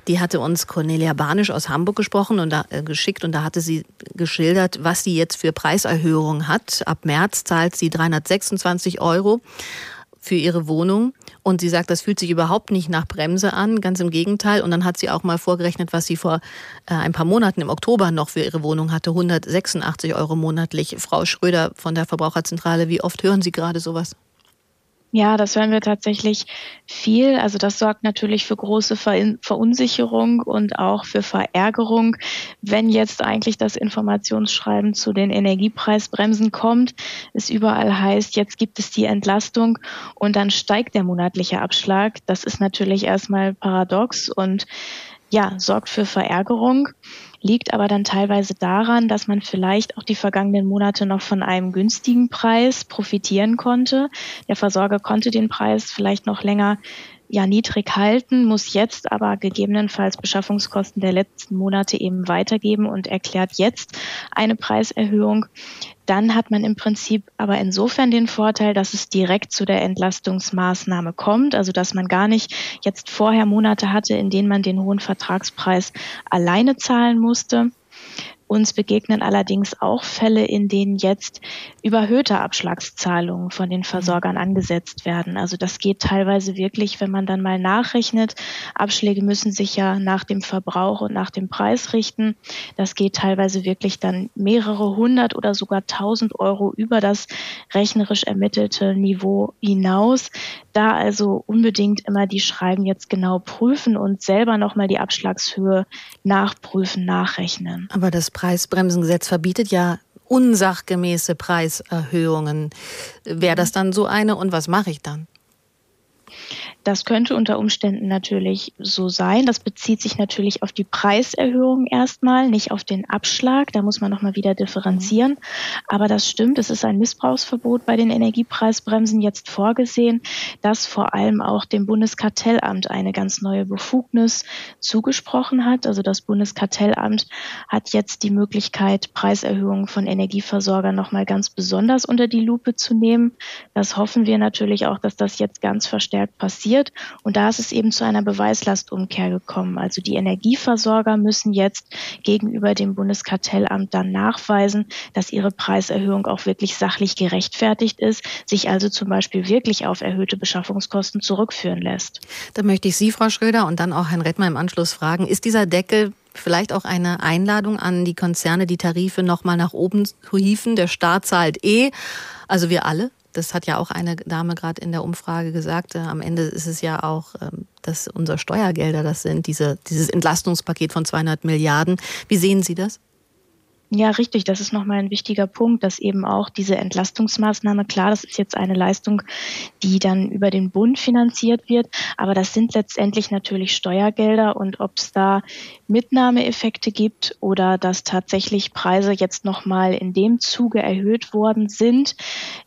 Die hatte uns Cornelia Banisch aus Hamburg gesprochen und da, äh, geschickt und da hatte sie geschildert, was sie jetzt für Preiserhöhungen hat. Ab März zahlt sie 326 Euro für ihre Wohnung. Und sie sagt, das fühlt sich überhaupt nicht nach Bremse an, ganz im Gegenteil. Und dann hat sie auch mal vorgerechnet, was sie vor äh, ein paar Monaten im Oktober noch für ihre Wohnung hatte. 186 Euro monatlich. Frau Schröder von der Verbraucherzentrale, wie oft hören Sie gerade sowas?
Ja, das hören wir tatsächlich viel. Also das sorgt natürlich für große Verunsicherung und auch für Verärgerung, wenn jetzt eigentlich das Informationsschreiben zu den Energiepreisbremsen kommt, es überall heißt, jetzt gibt es die Entlastung und dann steigt der monatliche Abschlag. Das ist natürlich erstmal paradox und ja, sorgt für Verärgerung liegt aber dann teilweise daran, dass man vielleicht auch die vergangenen Monate noch von einem günstigen Preis profitieren konnte. Der Versorger konnte den Preis vielleicht noch länger ja niedrig halten, muss jetzt aber gegebenenfalls Beschaffungskosten der letzten Monate eben weitergeben und erklärt jetzt eine Preiserhöhung. Dann hat man im Prinzip aber insofern den Vorteil, dass es direkt zu der Entlastungsmaßnahme kommt, also dass man gar nicht jetzt vorher Monate hatte, in denen man den hohen Vertragspreis alleine zahlen musste. Uns begegnen allerdings auch Fälle, in denen jetzt überhöhte Abschlagszahlungen von den Versorgern angesetzt werden. Also das geht teilweise wirklich, wenn man dann mal nachrechnet. Abschläge müssen sich ja nach dem Verbrauch und nach dem Preis richten. Das geht teilweise wirklich dann mehrere hundert oder sogar tausend Euro über das rechnerisch ermittelte Niveau hinaus. Da also unbedingt immer die Schreiben jetzt genau prüfen und selber nochmal die Abschlagshöhe nachprüfen, nachrechnen.
Aber das Preisbremsengesetz verbietet ja unsachgemäße Preiserhöhungen. Wäre das dann so eine und was mache ich dann?
Das könnte unter Umständen natürlich so sein. Das bezieht sich natürlich auf die Preiserhöhung erstmal, nicht auf den Abschlag. Da muss man nochmal wieder differenzieren. Aber das stimmt, es ist ein Missbrauchsverbot bei den Energiepreisbremsen jetzt vorgesehen, das vor allem auch dem Bundeskartellamt eine ganz neue Befugnis zugesprochen hat. Also das Bundeskartellamt hat jetzt die Möglichkeit, Preiserhöhungen von Energieversorgern nochmal ganz besonders unter die Lupe zu nehmen. Das hoffen wir natürlich auch, dass das jetzt ganz verstärkt passiert passiert. Und da ist es eben zu einer Beweislastumkehr gekommen. Also die Energieversorger müssen jetzt gegenüber dem Bundeskartellamt dann nachweisen, dass ihre Preiserhöhung auch wirklich sachlich gerechtfertigt ist, sich also zum Beispiel wirklich auf erhöhte Beschaffungskosten zurückführen lässt.
Da möchte ich Sie, Frau Schröder, und dann auch Herrn Rettmer im Anschluss fragen, ist dieser Deckel vielleicht auch eine Einladung an die Konzerne, die Tarife nochmal nach oben zu hieven? Der Staat zahlt eh, also wir alle. Das hat ja auch eine Dame gerade in der Umfrage gesagt. Äh, am Ende ist es ja auch, ähm, dass unsere Steuergelder das sind, diese, dieses Entlastungspaket von 200 Milliarden. Wie sehen Sie das?
Ja, richtig. Das ist nochmal ein wichtiger Punkt, dass eben auch diese Entlastungsmaßnahme, klar, das ist jetzt eine Leistung, die dann über den Bund finanziert wird, aber das sind letztendlich natürlich Steuergelder und ob es da Mitnahmeeffekte gibt oder dass tatsächlich Preise jetzt nochmal in dem Zuge erhöht worden sind,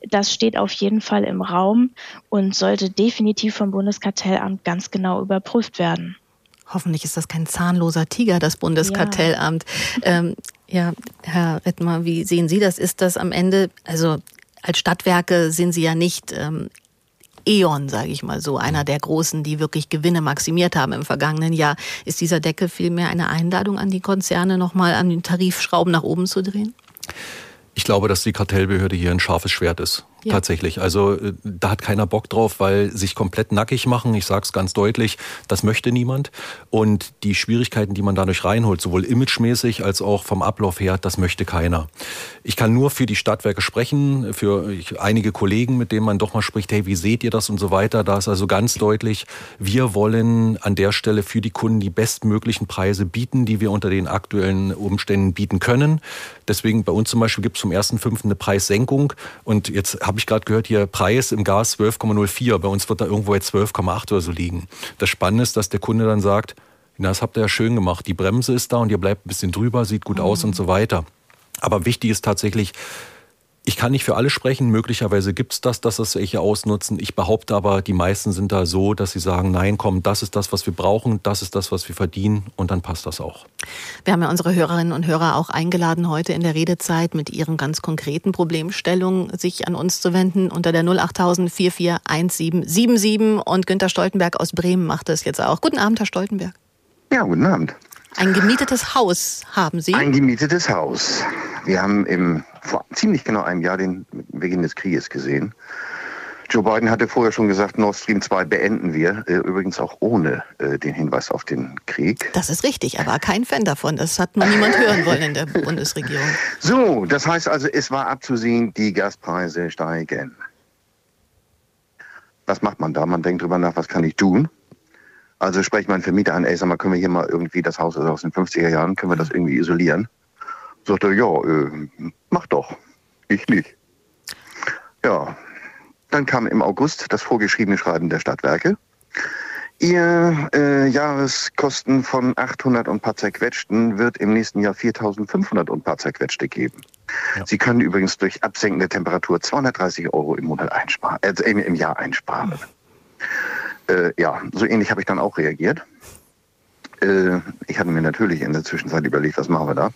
das steht auf jeden Fall im Raum und sollte definitiv vom Bundeskartellamt ganz genau überprüft werden.
Hoffentlich ist das kein zahnloser Tiger, das Bundeskartellamt. Ja. Ähm, ja, Herr Rettmer, wie sehen Sie das? Ist das am Ende, also als Stadtwerke sind Sie ja nicht ähm, E.ON, sage ich mal so, einer der großen, die wirklich Gewinne maximiert haben im vergangenen Jahr. Ist dieser Deckel vielmehr eine Einladung an die Konzerne, nochmal an den Tarifschrauben nach oben zu drehen?
Ich glaube, dass die Kartellbehörde hier ein scharfes Schwert ist. Ja. Tatsächlich. Also äh, da hat keiner Bock drauf, weil sich komplett nackig machen, ich sage es ganz deutlich, das möchte niemand. Und die Schwierigkeiten, die man dadurch reinholt, sowohl imagemäßig als auch vom Ablauf her, das möchte keiner. Ich kann nur für die Stadtwerke sprechen, für einige Kollegen, mit denen man doch mal spricht, hey, wie seht ihr das und so weiter. Da ist also ganz deutlich, wir wollen an der Stelle für die Kunden die bestmöglichen Preise bieten, die wir unter den aktuellen Umständen bieten können. Deswegen bei uns zum Beispiel gibt es zum 1.5. eine Preissenkung. Und jetzt habe ich gerade gehört, hier Preis im Gas 12,04. Bei uns wird da irgendwo jetzt 12,8 oder so liegen. Das Spannende ist, dass der Kunde dann sagt, na, das habt ihr ja schön gemacht. Die Bremse ist da und ihr bleibt ein bisschen drüber, sieht gut mhm. aus und so weiter. Aber wichtig ist tatsächlich, ich kann nicht für alle sprechen. Möglicherweise gibt es das, dass das welche ausnutzen. Ich behaupte aber, die meisten sind da so, dass sie sagen, nein, komm, das ist das, was wir brauchen, das ist das, was wir verdienen und dann passt das auch.
Wir haben ja unsere Hörerinnen und Hörer auch eingeladen, heute in der Redezeit mit ihren ganz konkreten Problemstellungen sich an uns zu wenden unter der 08000 441777 und Günter Stoltenberg aus Bremen macht das jetzt auch. Guten Abend, Herr Stoltenberg.
Ja, guten Abend.
Ein gemietetes Haus haben Sie?
Ein gemietetes Haus. Wir haben im, vor ziemlich genau einem Jahr den Beginn des Krieges gesehen. Joe Biden hatte vorher schon gesagt, Nord Stream 2 beenden wir, äh, übrigens auch ohne äh, den Hinweis auf den Krieg.
Das ist richtig, er war kein Fan davon. Das hat nur niemand hören wollen in der Bundesregierung.
So, das heißt also, es war abzusehen, die Gaspreise steigen. Was macht man da? Man denkt drüber nach, was kann ich tun? Also spreche ich meinen Vermieter an, ey, sag mal, können wir hier mal irgendwie, das Haus ist aus den 50er Jahren, können wir das irgendwie isolieren? Sagt er, ja, äh, mach doch. Ich nicht. Ja, dann kam im August das vorgeschriebene Schreiben der Stadtwerke. Ihr äh, Jahreskosten von 800 und paar zerquetschten wird im nächsten Jahr 4500 und paar zerquetschte geben. Ja. Sie können übrigens durch absenkende Temperatur 230 Euro im Monat einsparen, äh, im, im Jahr einsparen. Äh, ja, so ähnlich habe ich dann auch reagiert. Äh, ich hatte mir natürlich in der Zwischenzeit überlegt, was machen wir da.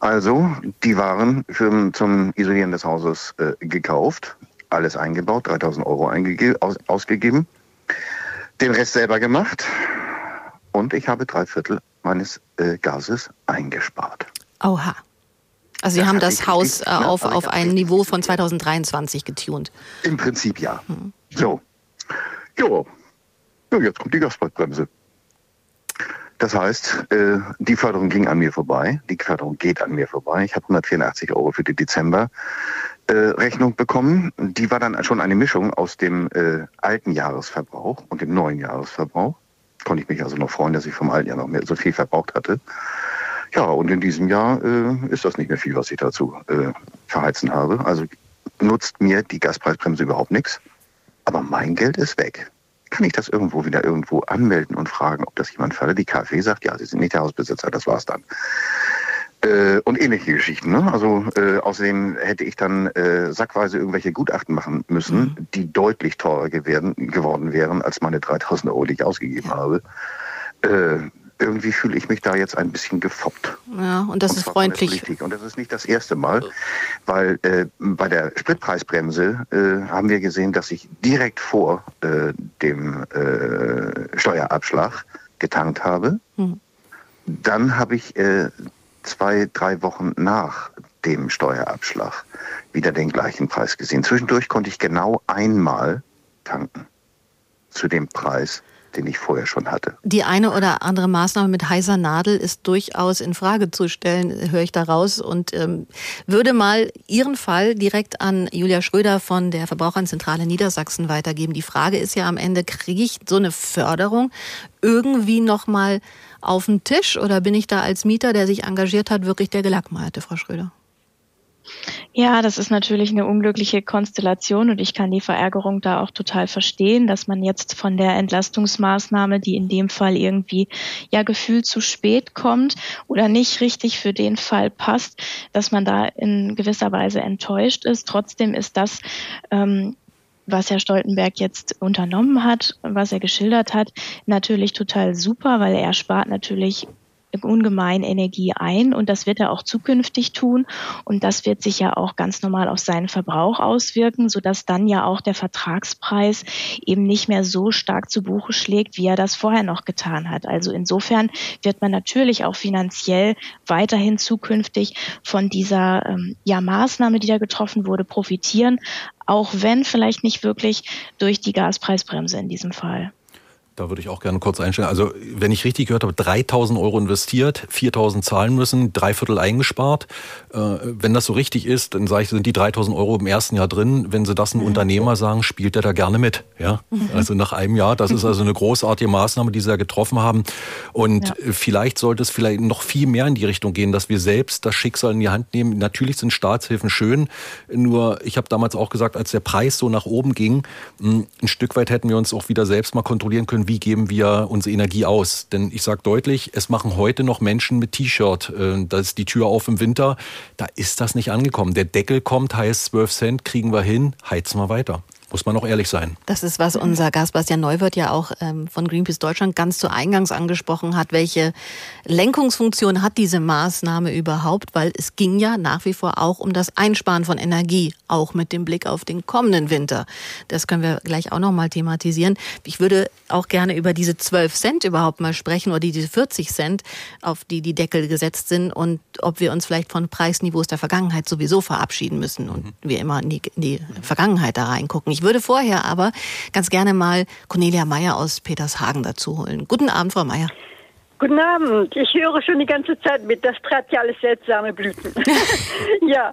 Also die Waren für, zum Isolieren des Hauses äh, gekauft, alles eingebaut, 3000 Euro aus, ausgegeben, den Rest selber gemacht und ich habe drei Viertel meines äh, Gases eingespart.
Oha. Also Sie das haben das Haus äh, auf, auf ein Niveau von 2023 getunt.
Im Prinzip ja. Hm. So. Jo. Ja, jetzt kommt die Gaspreisbremse. Das heißt, äh, die Förderung ging an mir vorbei. Die Förderung geht an mir vorbei. Ich habe 184 Euro für die Dezember-Rechnung äh, bekommen. Die war dann schon eine Mischung aus dem äh, alten Jahresverbrauch und dem neuen Jahresverbrauch. Konnte ich mich also noch freuen, dass ich vom alten Jahr noch mehr so viel verbraucht hatte. Ja, und in diesem Jahr ist das nicht mehr viel, was ich dazu verheizen habe. Also nutzt mir die Gaspreisbremse überhaupt nichts. Aber mein Geld ist weg kann ich das irgendwo wieder irgendwo anmelden und fragen, ob das jemand fördert. Die KfW sagt, ja, Sie sind nicht der Hausbesitzer, das war's dann. Äh, und ähnliche Geschichten. Ne? Also äh, außerdem hätte ich dann äh, sackweise irgendwelche Gutachten machen müssen, mhm. die deutlich teurer geworden, geworden wären als meine 3000 Euro, die ich ausgegeben habe. Äh, irgendwie fühle ich mich da jetzt ein bisschen gefoppt.
Ja, und das und ist freundlich.
Und das ist nicht das erste Mal, weil äh, bei der Spritpreisbremse äh, haben wir gesehen, dass ich direkt vor äh, dem äh, Steuerabschlag getankt habe. Hm. Dann habe ich äh, zwei, drei Wochen nach dem Steuerabschlag wieder den gleichen Preis gesehen. Zwischendurch konnte ich genau einmal tanken zu dem Preis, den ich vorher schon hatte.
Die eine oder andere Maßnahme mit heißer Nadel ist durchaus in Frage zu stellen, höre ich daraus und ähm, würde mal Ihren Fall direkt an Julia Schröder von der Verbraucherzentrale Niedersachsen weitergeben. Die Frage ist ja am Ende, kriege ich so eine Förderung irgendwie noch mal auf den Tisch oder bin ich da als Mieter, der sich engagiert hat, wirklich der Gelackmeierte, Frau Schröder?
Ja, das ist natürlich eine unglückliche Konstellation und ich kann die Verärgerung da auch total verstehen, dass man jetzt von der Entlastungsmaßnahme, die in dem Fall irgendwie ja gefühlt zu spät kommt oder nicht richtig für den Fall passt, dass man da in gewisser Weise enttäuscht ist. Trotzdem ist das ähm, was Herr Stoltenberg jetzt unternommen hat, was er geschildert hat, natürlich total super, weil er spart natürlich ungemein Energie ein und das wird er auch zukünftig tun und das wird sich ja auch ganz normal auf seinen Verbrauch auswirken, sodass dann ja auch der Vertragspreis eben nicht mehr so stark zu Buche schlägt, wie er das vorher noch getan hat. Also insofern wird man natürlich auch finanziell weiterhin zukünftig von dieser ähm, ja, Maßnahme, die da getroffen wurde, profitieren, auch wenn vielleicht nicht wirklich durch die Gaspreisbremse in diesem Fall.
Da würde ich auch gerne kurz einstellen. Also, wenn ich richtig gehört habe, 3000 Euro investiert, 4000 zahlen müssen, drei Viertel eingespart. Äh, wenn das so richtig ist, dann sage ich, sind die 3000 Euro im ersten Jahr drin. Wenn Sie das einem mhm. Unternehmer sagen, spielt er da gerne mit. Ja? Mhm. Also nach einem Jahr, das ist also eine großartige Maßnahme, die Sie da getroffen haben. Und ja. vielleicht sollte es vielleicht noch viel mehr in die Richtung gehen, dass wir selbst das Schicksal in die Hand nehmen. Natürlich sind Staatshilfen schön, nur ich habe damals auch gesagt, als der Preis so nach oben ging, ein Stück weit hätten wir uns auch wieder selbst mal kontrollieren können, wie geben wir unsere Energie aus. Denn ich sage deutlich, es machen heute noch Menschen mit T-Shirt. Äh, da ist die Tür auf im Winter. Da ist das nicht angekommen. Der Deckel kommt, heißt 12 Cent, kriegen wir hin, heizen wir weiter. Muss man auch ehrlich sein.
Das ist, was unser Gast Bastian Neuwirth ja auch ähm, von Greenpeace Deutschland ganz zu Eingangs angesprochen hat. Welche Lenkungsfunktion hat diese Maßnahme überhaupt? Weil es ging ja nach wie vor auch um das Einsparen von Energie, auch mit dem Blick auf den kommenden Winter. Das können wir gleich auch noch mal thematisieren. Ich würde auch gerne über diese 12 Cent überhaupt mal sprechen oder diese 40 Cent, auf die die Deckel gesetzt sind und ob wir uns vielleicht von Preisniveaus der Vergangenheit sowieso verabschieden müssen und mhm. wir immer in die, in die Vergangenheit da reingucken. Ich ich würde vorher aber ganz gerne mal Cornelia Meyer aus Petershagen dazu holen. Guten Abend, Frau Meyer.
Guten Abend. Ich höre schon die ganze Zeit mit. Das treibt ja alles seltsame Blüten. ja,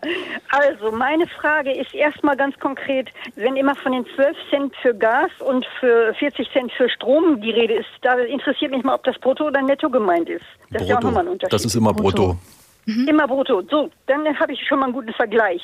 also meine Frage ist erstmal ganz konkret, wenn immer von den 12 Cent für Gas und für 40 Cent für Strom die Rede ist, da interessiert mich mal, ob das Brutto oder Netto gemeint ist.
Das brutto. ist ja auch nochmal ein Unterschied. Das ist immer Brutto. brutto.
Mhm. Immer Brutto. So, dann habe ich schon mal einen guten Vergleich.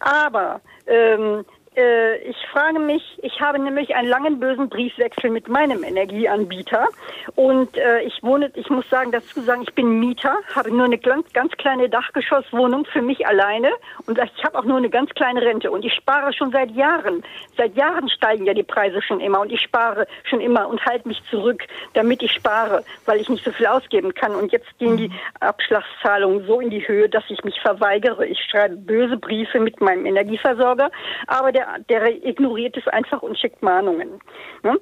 Aber ähm, äh, ich frage mich, ich habe nämlich einen langen bösen Briefwechsel mit meinem Energieanbieter. Und äh, ich wohne, ich muss sagen, dazu sagen, ich bin Mieter, habe nur eine ganz, ganz kleine Dachgeschosswohnung für mich alleine. Und ich habe auch nur eine ganz kleine Rente. Und ich spare schon seit Jahren. Seit Jahren steigen ja die Preise schon immer. Und ich spare schon immer und halte mich zurück, damit ich spare, weil ich nicht so viel ausgeben kann. Und jetzt gehen die Abschlagszahlungen so in die Höhe, dass ich mich verweigere. Ich schreibe böse Briefe mit meinem Energieversorger, aber der der, der ignoriert es einfach und schickt Mahnungen. Ne?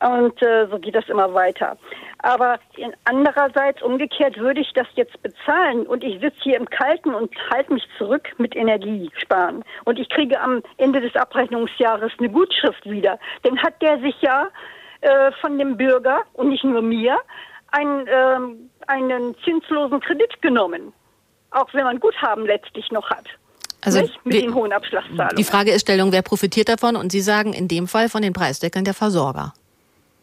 Und äh, so geht das immer weiter. Aber andererseits umgekehrt würde ich das jetzt bezahlen und ich sitze hier im Kalten und halte mich zurück mit Energie sparen. Und ich kriege am Ende des Abrechnungsjahres eine Gutschrift wieder. Dann hat der sich ja äh, von dem Bürger und nicht nur mir ein, äh, einen zinslosen Kredit genommen. Auch wenn man Guthaben letztlich noch hat.
Also
nicht? mit den hohen Abschlagszahlungen.
Die Fragestellung, wer profitiert davon? Und Sie sagen in dem Fall von den Preisdeckeln der Versorger.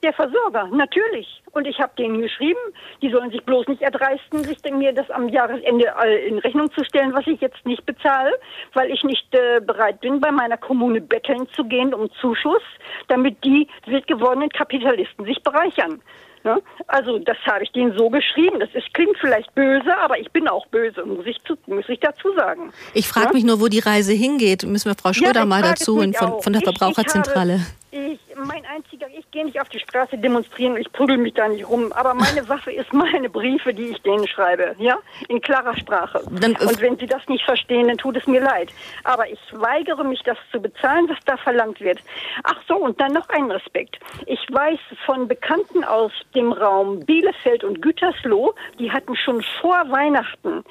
Der Versorger, natürlich. Und ich habe denen geschrieben, die sollen sich bloß nicht erdreisten, sich mir das am Jahresende in Rechnung zu stellen, was ich jetzt nicht bezahle, weil ich nicht äh, bereit bin, bei meiner Kommune betteln zu gehen um Zuschuss, damit die wild gewordenen Kapitalisten sich bereichern. Ne? Also das habe ich denen so geschrieben. Das ist, klingt vielleicht böse, aber ich bin auch böse, muss ich, zu, muss ich dazu sagen.
Ich frage
ne?
mich nur, wo die Reise hingeht. Müssen wir Frau Schröder
Ja,
mal
ich
dazu von, von der
Ich- ich
Verbraucherzentrale.
habe- Ich, mein einziger, ich gehe nicht auf die Straße demonstrieren, ich prügel mich da nicht rum, aber meine Waffe ist meine Briefe, die ich denen schreibe, ja, in klarer Sprache.
Dann,
und wenn sie das nicht verstehen, dann tut es mir leid. Aber ich weigere mich, das zu bezahlen, was da verlangt wird. Ach so, und dann noch ein Respekt. Ich weiß von Bekannten aus dem Raum Bielefeld und Gütersloh, die hatten schon vor Weihnachten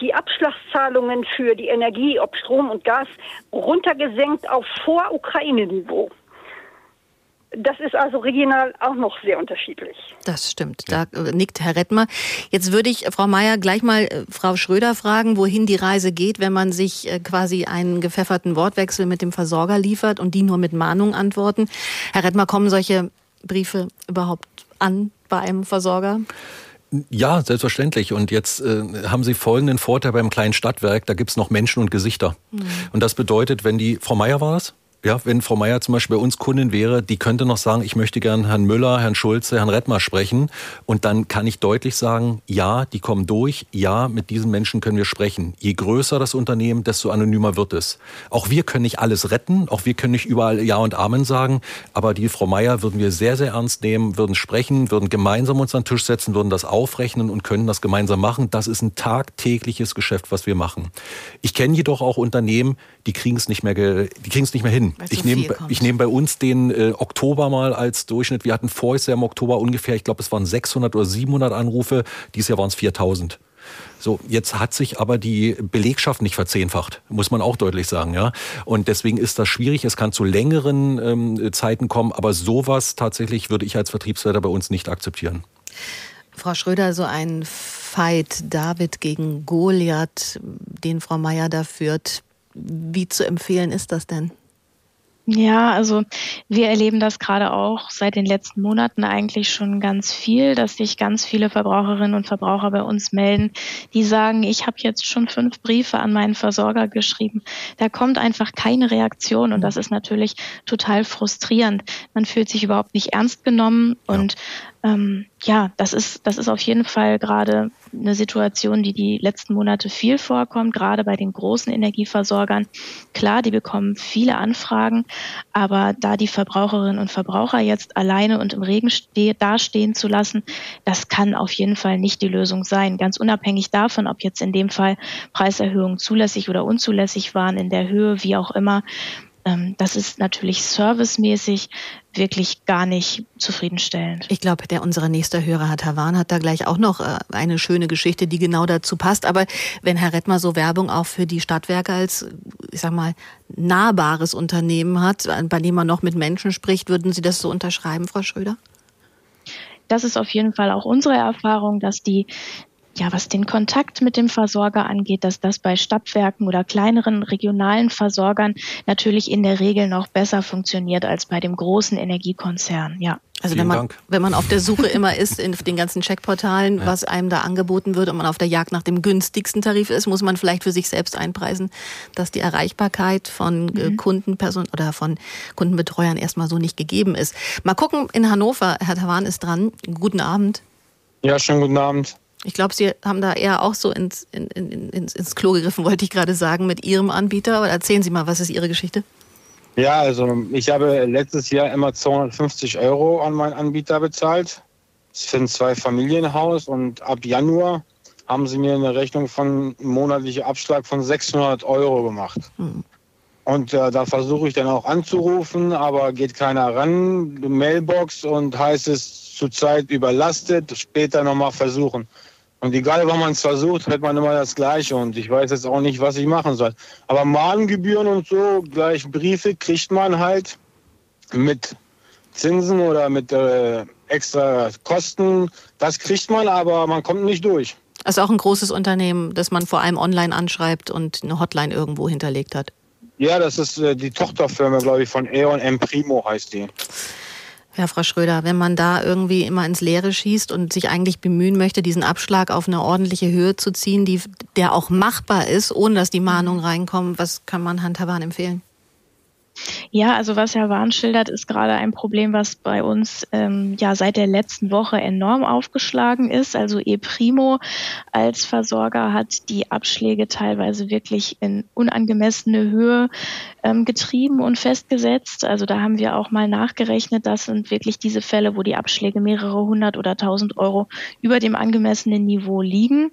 die Abschlagszahlungen für die Energie, ob Strom und Gas, runtergesenkt auf Vor-Ukraine-Niveau. Das ist also regional auch noch sehr unterschiedlich.
Das stimmt. Da äh, nickt Herr Rettmer. Jetzt würde ich, Frau Mayer, gleich mal äh, Frau Schröder fragen, wohin die Reise geht, wenn man sich äh, quasi einen gepfefferten Wortwechsel mit dem Versorger liefert und die nur mit Mahnung antworten. Herr Rettmer, kommen solche Briefe überhaupt an bei einem Versorger?
Ja, selbstverständlich. Und jetzt äh, haben Sie folgenden Vorteil beim kleinen Stadtwerk, da gibt's noch Menschen und Gesichter. Und das bedeutet, wenn die, Frau Meier war das? Ja, wenn Frau Meier zum Beispiel bei uns Kundin wäre, die könnte noch sagen, ich möchte gern Herrn Müller, Herrn Schulze, Herrn Rettmar sprechen. Und dann kann ich deutlich sagen, ja, die kommen durch, ja, mit diesen Menschen können wir sprechen. Je größer das Unternehmen, desto anonymer wird es. Auch wir können nicht alles retten, auch wir können nicht überall Ja und Amen sagen, aber die Frau Meier würden wir sehr, sehr ernst nehmen, würden sprechen, würden gemeinsam uns an den Tisch setzen, würden das aufrechnen und können das gemeinsam machen. Das ist ein tagtägliches Geschäft, was wir machen. Ich kenne jedoch auch Unternehmen, die kriegen es nicht mehr, ge- die kriegen es nicht mehr hin.
Weil
Ich nehme, ich nehme bei uns den äh, Oktober mal als Durchschnitt. Wir hatten Jahr im Oktober ungefähr, ich glaube, es waren 600 oder 700 Anrufe. Dieses Jahr waren es 4000. So, jetzt hat sich aber die Belegschaft nicht verzehnfacht, muss man auch deutlich sagen, ja. Und deswegen ist das schwierig. Es kann zu längeren ähm, Zeiten kommen, aber sowas tatsächlich würde ich als Vertriebsleiter bei uns nicht akzeptieren.
Frau Schröder, so ein Fight David gegen Goliath, den Frau Mayer da führt, wie zu empfehlen ist das denn?
Ja, also wir erleben das gerade auch seit den letzten Monaten eigentlich schon ganz viel, dass sich ganz viele Verbraucherinnen und Verbraucher bei uns melden, die sagen, ich habe jetzt schon fünf Briefe an meinen Versorger geschrieben. Da kommt einfach keine Reaktion und das ist natürlich total frustrierend. Man fühlt sich überhaupt nicht ernst genommen und ähm, ja, das ist, das ist auf jeden Fall gerade eine Situation, die die letzten Monate viel vorkommt, gerade bei den großen Energieversorgern. Klar, die bekommen viele Anfragen, aber da die Verbraucherinnen und Verbraucher jetzt alleine und im Regen ste dastehen zu lassen, das kann auf jeden Fall nicht die Lösung sein. Ganz unabhängig davon, ob jetzt in dem Fall Preiserhöhungen zulässig oder unzulässig waren, in der Höhe, wie auch immer. Ähm, Das ist natürlich servicemäßig wirklich gar nicht zufriedenstellend.
Ich glaube, der unsere nächste Hörer, Herr Tavan, hat da gleich auch noch äh, eine schöne Geschichte, die genau dazu passt. Aber wenn Herr Rettmer so Werbung auch für die Stadtwerke als, ich sag mal, nahbares Unternehmen hat, bei dem man noch mit Menschen spricht, würden Sie das so unterschreiben, Frau Schröder?
das ist auf jeden Fall auch unsere Erfahrung, dass die ja, was den Kontakt mit dem Versorger angeht, dass das bei Stadtwerken oder kleineren regionalen Versorgern natürlich in der Regel noch besser funktioniert als bei dem großen Energiekonzern. Ja.
Also wenn man, wenn man auf der Suche immer ist in den ganzen Checkportalen, ja. was einem da angeboten wird und man auf der Jagd nach dem günstigsten Tarif ist, muss man vielleicht für sich selbst einpreisen, dass die Erreichbarkeit von äh, mhm. Kundenperson oder von Kundenbetreuern erstmal so nicht gegeben ist. Mal gucken, in Hannover, Herr Tavan ist dran. Guten Abend.
Ja, schönen guten Abend.
Ich glaube, Sie haben da eher auch so ins, in, in, ins, ins Klo gegriffen, wollte ich gerade sagen, mit Ihrem Anbieter. Aber erzählen Sie mal, was ist Ihre Geschichte?
Ja, also ich habe letztes Jahr immer 250 Euro an meinen Anbieter bezahlt. Das ist für ein Zwei-Familienhaus und ab Januar haben sie mir eine Rechnung von monatlicher Abschlag von 600 Euro gemacht. Hm. Und äh, da versuche ich dann auch anzurufen, aber geht keiner ran. Mailbox und heißt es zurzeit überlastet, später nochmal versuchen. Und egal, wann man es versucht, hört man immer das Gleiche. Und ich weiß jetzt auch nicht, was ich machen soll. Aber Mahngebühren und so, gleich Briefe kriegt man halt mit Zinsen oder mit äh, extra Kosten. Das kriegt man, aber man kommt nicht durch.
Also auch ein großes Unternehmen, das man vor allem online anschreibt und eine Hotline irgendwo hinterlegt hat.
Ja, das ist äh, die Tochterfirma, glaube ich, von E.ON M Primo heißt die.
Ja, Frau Schröder, wenn man da irgendwie immer ins Leere schießt und sich eigentlich bemühen möchte, diesen Abschlag auf eine ordentliche Höhe zu ziehen, die, der auch machbar ist, ohne dass die Mahnungen reinkommen, was kann man Handhabern empfehlen?
Ja, also was Herr Warn schildert, ist gerade ein Problem, was bei uns ähm, ja seit der letzten Woche enorm aufgeschlagen ist. Also ePrimo als Versorger hat die Abschläge teilweise wirklich in unangemessene Höhe ähm, getrieben und festgesetzt. Also da haben wir auch mal nachgerechnet. Das sind wirklich diese Fälle, wo die Abschläge mehrere hundert oder tausend Euro über dem angemessenen Niveau liegen.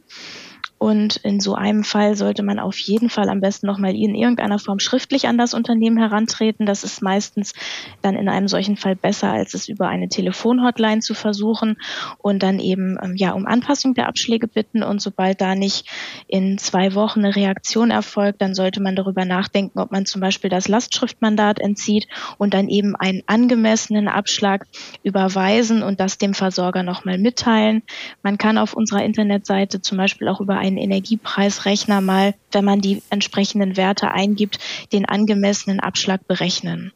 Und in so einem Fall sollte man auf jeden Fall am besten nochmal in irgendeiner Form schriftlich an das Unternehmen herantreten. Das ist meistens dann in einem solchen Fall besser, als es über eine Telefonhotline zu versuchen und dann eben ähm, ja um Anpassung der Abschläge bitten. Und sobald da nicht in zwei Wochen eine Reaktion erfolgt, dann sollte man darüber nachdenken, ob man zum Beispiel das Lastschriftmandat entzieht und dann eben einen angemessenen Abschlag überweisen und das dem Versorger nochmal mitteilen. Man kann auf unserer Internetseite zum Beispiel auch über einen Energiepreisrechner mal, wenn man die entsprechenden Werte eingibt, den angemessenen Abschlag berechnen.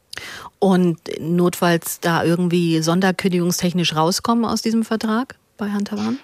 Und notfalls da irgendwie sonderkündigungstechnisch rauskommen aus diesem Vertrag bei Hantavan?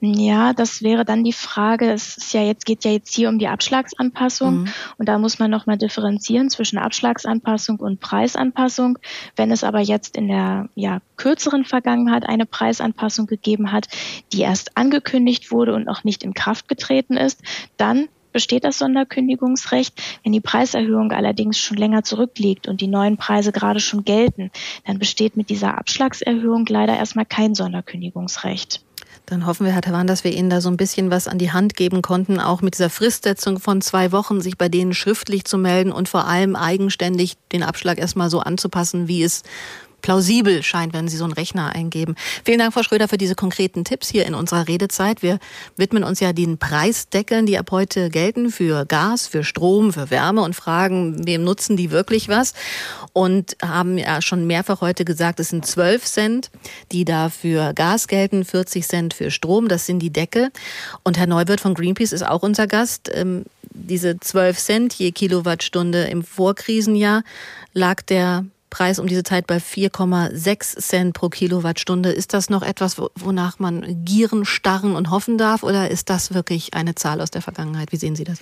Ja, das wäre dann die Frage. Es ist ja jetzt geht ja jetzt hier um die Abschlagsanpassung mhm. und da muss man noch mal differenzieren zwischen Abschlagsanpassung und Preisanpassung. Wenn es aber jetzt in der ja, kürzeren Vergangenheit eine Preisanpassung gegeben hat, die erst angekündigt wurde und noch nicht in Kraft getreten ist, dann besteht das Sonderkündigungsrecht. Wenn die Preiserhöhung allerdings schon länger zurückliegt und die neuen Preise gerade schon gelten, dann besteht mit dieser Abschlagserhöhung leider erstmal kein Sonderkündigungsrecht.
Dann hoffen wir, Herr Tavan, dass wir Ihnen da so ein bisschen was an die Hand geben konnten, auch mit dieser Fristsetzung von zwei Wochen, sich bei denen schriftlich zu melden und vor allem eigenständig den Abschlag erstmal so anzupassen, wie es plausibel scheint, wenn Sie so einen Rechner eingeben. Vielen Dank, Frau Schröder, für diese konkreten Tipps hier in unserer Redezeit. Wir widmen uns ja den Preisdeckeln, die ab heute gelten für Gas, für Strom, für Wärme und fragen, wem nutzen die wirklich was? Und haben ja schon mehrfach heute gesagt, es sind 12 Cent, die da für Gas gelten, 40 Cent für Strom. Das sind die Deckel. Und Herr Neuwirth von Greenpeace ist auch unser Gast. Ähm, diese 12 Cent je Kilowattstunde im Vorkrisenjahr lag der Preis um diese Zeit bei 4,6 Cent pro Kilowattstunde. Ist das noch etwas, wonach man gieren, starren und hoffen darf oder ist das wirklich eine Zahl aus der Vergangenheit? Wie sehen Sie das?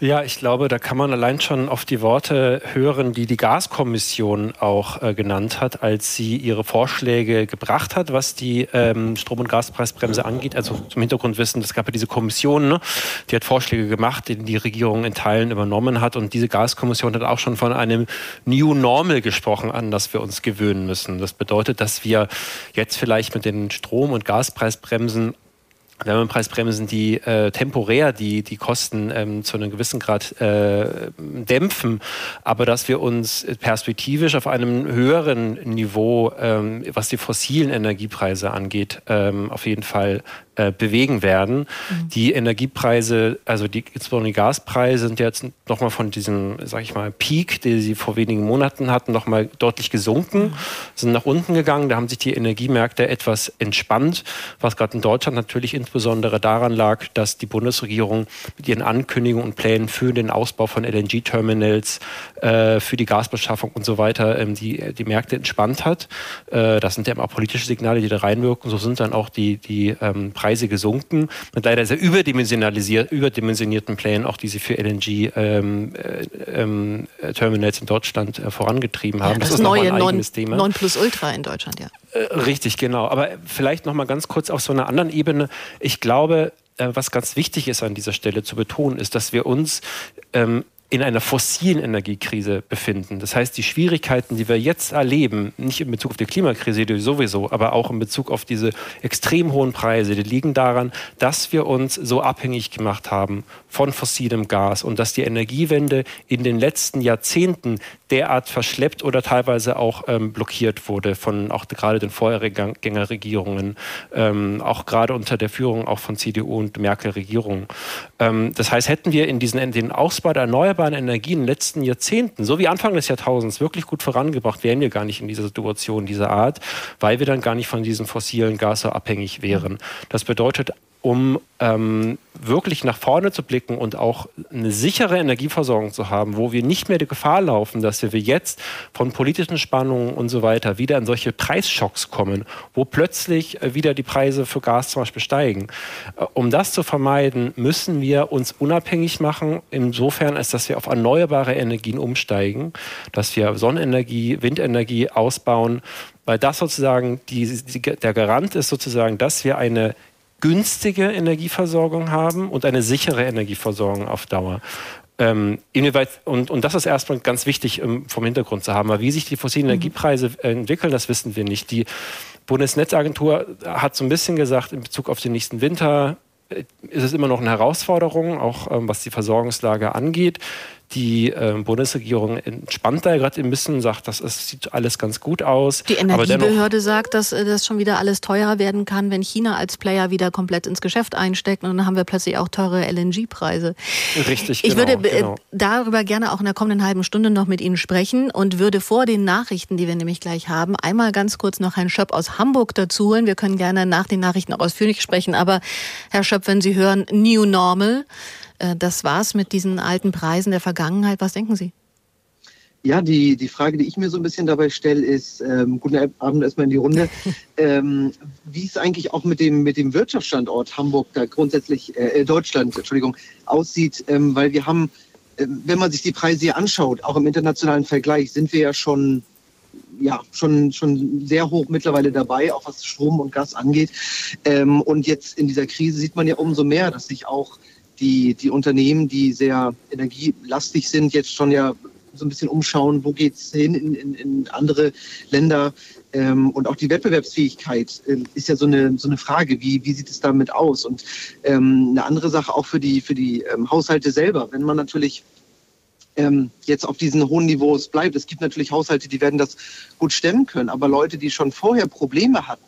Ja, ich glaube, da kann man allein schon auf die Worte hören, die die Gaskommission auch äh, genannt hat, als sie ihre Vorschläge gebracht hat, was die ähm, Strom- und Gaspreisbremse angeht. Also zum Hintergrund wissen, es gab ja diese Kommission, ne? die hat Vorschläge gemacht, die die Regierung in Teilen übernommen hat. Und diese Gaskommission hat auch schon von einem New Normal gesprochen, an das wir uns gewöhnen müssen. Das bedeutet, dass wir jetzt vielleicht mit den Strom- und Gaspreisbremsen Wärmepreisbremsen, die äh, temporär die, die Kosten ähm, zu einem gewissen Grad äh, dämpfen, aber dass wir uns perspektivisch auf einem höheren Niveau, ähm, was die fossilen Energiepreise angeht, ähm, auf jeden Fall äh, bewegen werden. Mhm. Die Energiepreise, also die, insbesondere die Gaspreise sind jetzt nochmal von diesem, sag ich mal, Peak, den sie vor wenigen Monaten hatten, nochmal deutlich gesunken, mhm. sind nach unten gegangen. Da haben sich die Energiemärkte etwas entspannt, was gerade in Deutschland natürlich insbesondere daran lag, dass die Bundesregierung mit ihren Ankündigungen und Plänen für den Ausbau von LNG-Terminals, äh, für die Gasbeschaffung und so weiter ähm, die, die Märkte entspannt hat. Äh, das sind ja immer politische Signale, die da reinwirken. So sind dann auch die, die ähm, Preise gesunken. Mit leider sehr überdimensionierten Plänen, auch die sie für LNG-Terminals ähm, äh, ähm, in Deutschland äh, vorangetrieben haben.
Ja, das, das, ist neue ein eigenes 9, Thema. 9 Plus Ultra in Deutschland, ja.
Äh, richtig, genau. Aber vielleicht noch mal ganz kurz auf so einer anderen Ebene. Ich glaube, was ganz wichtig ist an dieser Stelle zu betonen, ist, dass wir uns ähm, in einer fossilen Energiekrise befinden. Das heißt, die Schwierigkeiten, die wir jetzt erleben, nicht in Bezug auf die Klimakrise die sowieso, aber auch in Bezug auf diese extrem hohen Preise, die liegen daran, dass wir uns so abhängig gemacht haben von fossilem Gas und dass die Energiewende in den letzten Jahrzehnten derart verschleppt oder teilweise auch ähm, blockiert wurde von auch gerade den Vorgängerregierungen, ähm, auch gerade unter der Führung auch von CDU und Merkel-Regierungen. Ähm, das heißt, hätten wir in diesen in den Ausbau der erneuerbaren Energien in den letzten Jahrzehnten, so wie Anfang des Jahrtausends, wirklich gut vorangebracht, wären wir gar nicht in dieser Situation dieser Art, weil wir dann gar nicht von diesem fossilen Gas so abhängig wären. Das bedeutet um ähm, wirklich nach vorne zu blicken und auch eine sichere Energieversorgung zu haben, wo wir nicht mehr die Gefahr laufen, dass wir jetzt von politischen Spannungen und so weiter wieder in solche Preisschocks kommen, wo plötzlich äh, wieder die Preise für Gas zum Beispiel steigen. Äh, um das zu vermeiden, müssen wir uns unabhängig machen, insofern als dass wir auf erneuerbare Energien umsteigen, dass wir Sonnenenergie, Windenergie ausbauen, weil das sozusagen die, die, der Garant ist sozusagen, dass wir eine günstige Energieversorgung haben und eine sichere Energieversorgung auf Dauer. Ähm, inwieweit, und, und das ist erstmal ganz wichtig um, vom Hintergrund zu haben. Aber wie sich die fossilen mhm. Energiepreise entwickeln, das wissen wir nicht. Die Bundesnetzagentur hat so ein bisschen gesagt, in Bezug auf den nächsten Winter äh, ist es immer noch eine Herausforderung, auch ähm, was die Versorgungslage angeht. Die äh, Bundesregierung entspannt da gerade ein bisschen, sagt, das ist, sieht alles ganz gut aus.
Die Energiebehörde sagt, dass äh, das schon wieder alles teurer werden kann, wenn China als Player wieder komplett ins Geschäft einsteckt. Und dann haben wir plötzlich auch teure LNG-Preise.
Richtig,
Ich
genau,
würde
äh, genau.
darüber gerne auch in der kommenden halben Stunde noch mit Ihnen sprechen und würde vor den Nachrichten, die wir nämlich gleich haben, einmal ganz kurz noch Herrn Schöpp aus Hamburg dazu holen. Wir können gerne nach den Nachrichten auch ausführlich sprechen. Aber Herr Schöpp, wenn Sie hören New Normal, das war's mit diesen alten Preisen der Vergangenheit. Was denken Sie?
Ja, die, die Frage, die ich mir so ein bisschen dabei stelle, ist, ähm, guten Abend erstmal in die Runde, ähm, wie es eigentlich auch mit dem, mit dem Wirtschaftsstandort Hamburg da grundsätzlich, äh, Deutschland, Entschuldigung, aussieht, ähm, weil wir haben, äh, wenn man sich die Preise hier anschaut, auch im internationalen Vergleich, sind wir ja schon ja, schon, schon sehr hoch mittlerweile dabei, auch was Strom und Gas angeht. Ähm, und jetzt in dieser Krise sieht man ja umso mehr, dass sich auch die, die Unternehmen, die sehr energielastig sind, jetzt schon ja so ein bisschen umschauen, wo geht es hin in, in, in, andere Länder. Ähm, und auch die Wettbewerbsfähigkeit äh, ist ja so eine, so eine Frage, wie, wie sieht es damit aus? Und ähm, eine andere Sache auch für die, für die ähm, Haushalte selber, wenn man natürlich ähm, jetzt auf diesen hohen Niveaus bleibt. Es gibt natürlich Haushalte, die werden das gut stemmen können, aber Leute, die schon vorher Probleme hatten,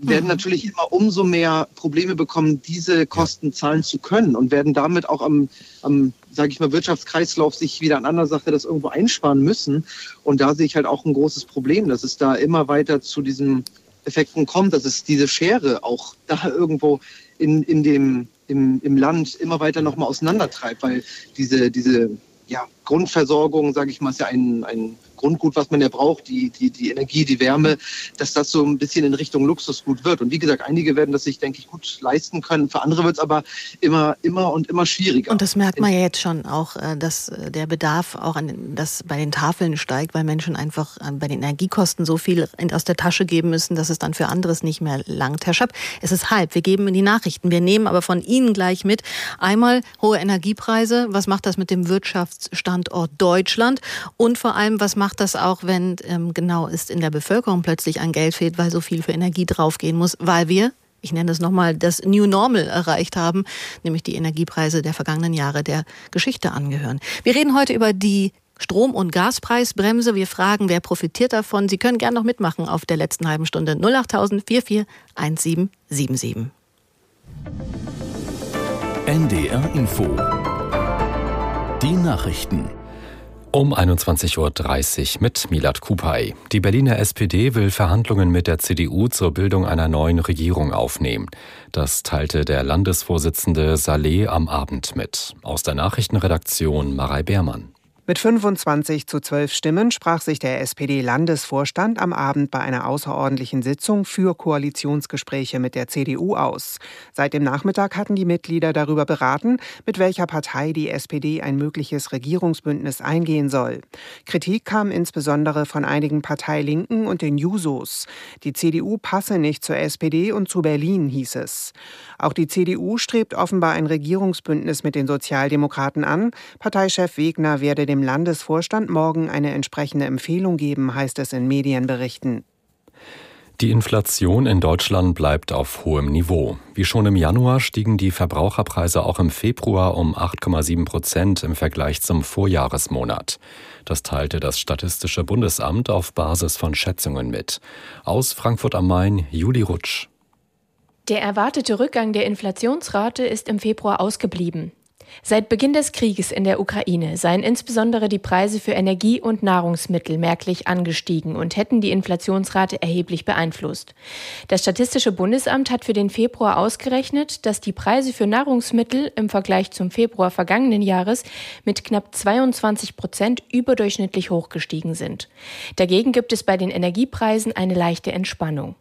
werden mhm. natürlich immer umso mehr Probleme bekommen, diese Kosten zahlen zu können und werden damit auch am, am sage ich mal, Wirtschaftskreislauf sich wieder an anderer Sache das irgendwo einsparen müssen. Und da sehe ich halt auch ein großes Problem, dass es da immer weiter zu diesen Effekten kommt, dass es diese Schere auch da irgendwo in, in dem, im, im Land immer weiter nochmal auseinandertreibt, weil diese, diese ja, Grundversorgung, sage ich mal, ist ja ein, ein Grundgut, was man ja braucht, die, die, die Energie, die Wärme, dass das so ein bisschen in Richtung Luxusgut wird. Und wie gesagt, einige werden das sich, denke ich, gut leisten können. Für andere wird es aber immer, immer und immer schwieriger.
Und das merkt man ja jetzt schon auch, äh, dass äh, der Bedarf auch an, dass bei den Tafeln steigt, weil Menschen einfach bei den Energiekosten so viel aus der Tasche geben müssen, dass es dann für anderes nicht mehr langt. Herr Schapp, es ist halb. Wir geben in die Nachrichten. Wir nehmen aber von Ihnen gleich mit. Einmal hohe Energiepreise. Was macht das mit dem Wirtschaftsstandort Deutschland? Und vor allem, was macht das auch, wenn ähm, genau ist in der Bevölkerung plötzlich ein Geld fehlt, weil so viel für Energie draufgehen muss, weil wir ich nenne es nochmal, das New Normal erreicht haben, nämlich die Energiepreise der vergangenen Jahre der Geschichte angehören. Wir reden heute über die Strom- und Gaspreisbremse. Wir fragen, wer profitiert davon? Sie können gerne noch mitmachen auf der letzten halben Stunde 08000 441777.
NDR Info. Die Nachrichten.
Um 21.30 Uhr mit Milat Kupay. Die Berliner SPD will Verhandlungen mit der CDU zur Bildung einer neuen Regierung aufnehmen. Das teilte der Landesvorsitzende Saleh am Abend mit. Aus der Nachrichtenredaktion Marei Beermann.
Mit 25 zu 12 Stimmen sprach sich der SPD-Landesvorstand am Abend bei einer außerordentlichen Sitzung für Koalitionsgespräche mit der CDU aus. Seit dem Nachmittag hatten die Mitglieder darüber beraten, mit welcher Partei die SPD ein mögliches Regierungsbündnis eingehen soll. Kritik kam insbesondere von einigen Parteilinken und den Jusos. Die CDU passe nicht zur SPD und zu Berlin, hieß es. Auch die CDU strebt offenbar ein Regierungsbündnis mit den Sozialdemokraten an. Parteichef Wegner werde dem Landesvorstand morgen eine entsprechende Empfehlung geben, heißt es in Medienberichten.
Die Inflation in Deutschland bleibt auf hohem Niveau. Wie schon im Januar stiegen die Verbraucherpreise auch im Februar um 8,7 Prozent im Vergleich zum Vorjahresmonat. Das teilte das Statistische Bundesamt auf Basis von Schätzungen mit. Aus Frankfurt am Main, Juli Rutsch.
Der erwartete Rückgang der Inflationsrate ist im Februar ausgeblieben. Seit Beginn des Krieges in der Ukraine seien insbesondere die Preise für Energie und Nahrungsmittel merklich angestiegen und hätten die Inflationsrate erheblich beeinflusst. Das Statistische Bundesamt hat für den Februar ausgerechnet, dass die Preise für Nahrungsmittel im Vergleich zum Februar vergangenen Jahres mit knapp 22 Prozent überdurchschnittlich hochgestiegen sind. Dagegen gibt es bei den Energiepreisen eine leichte Entspannung.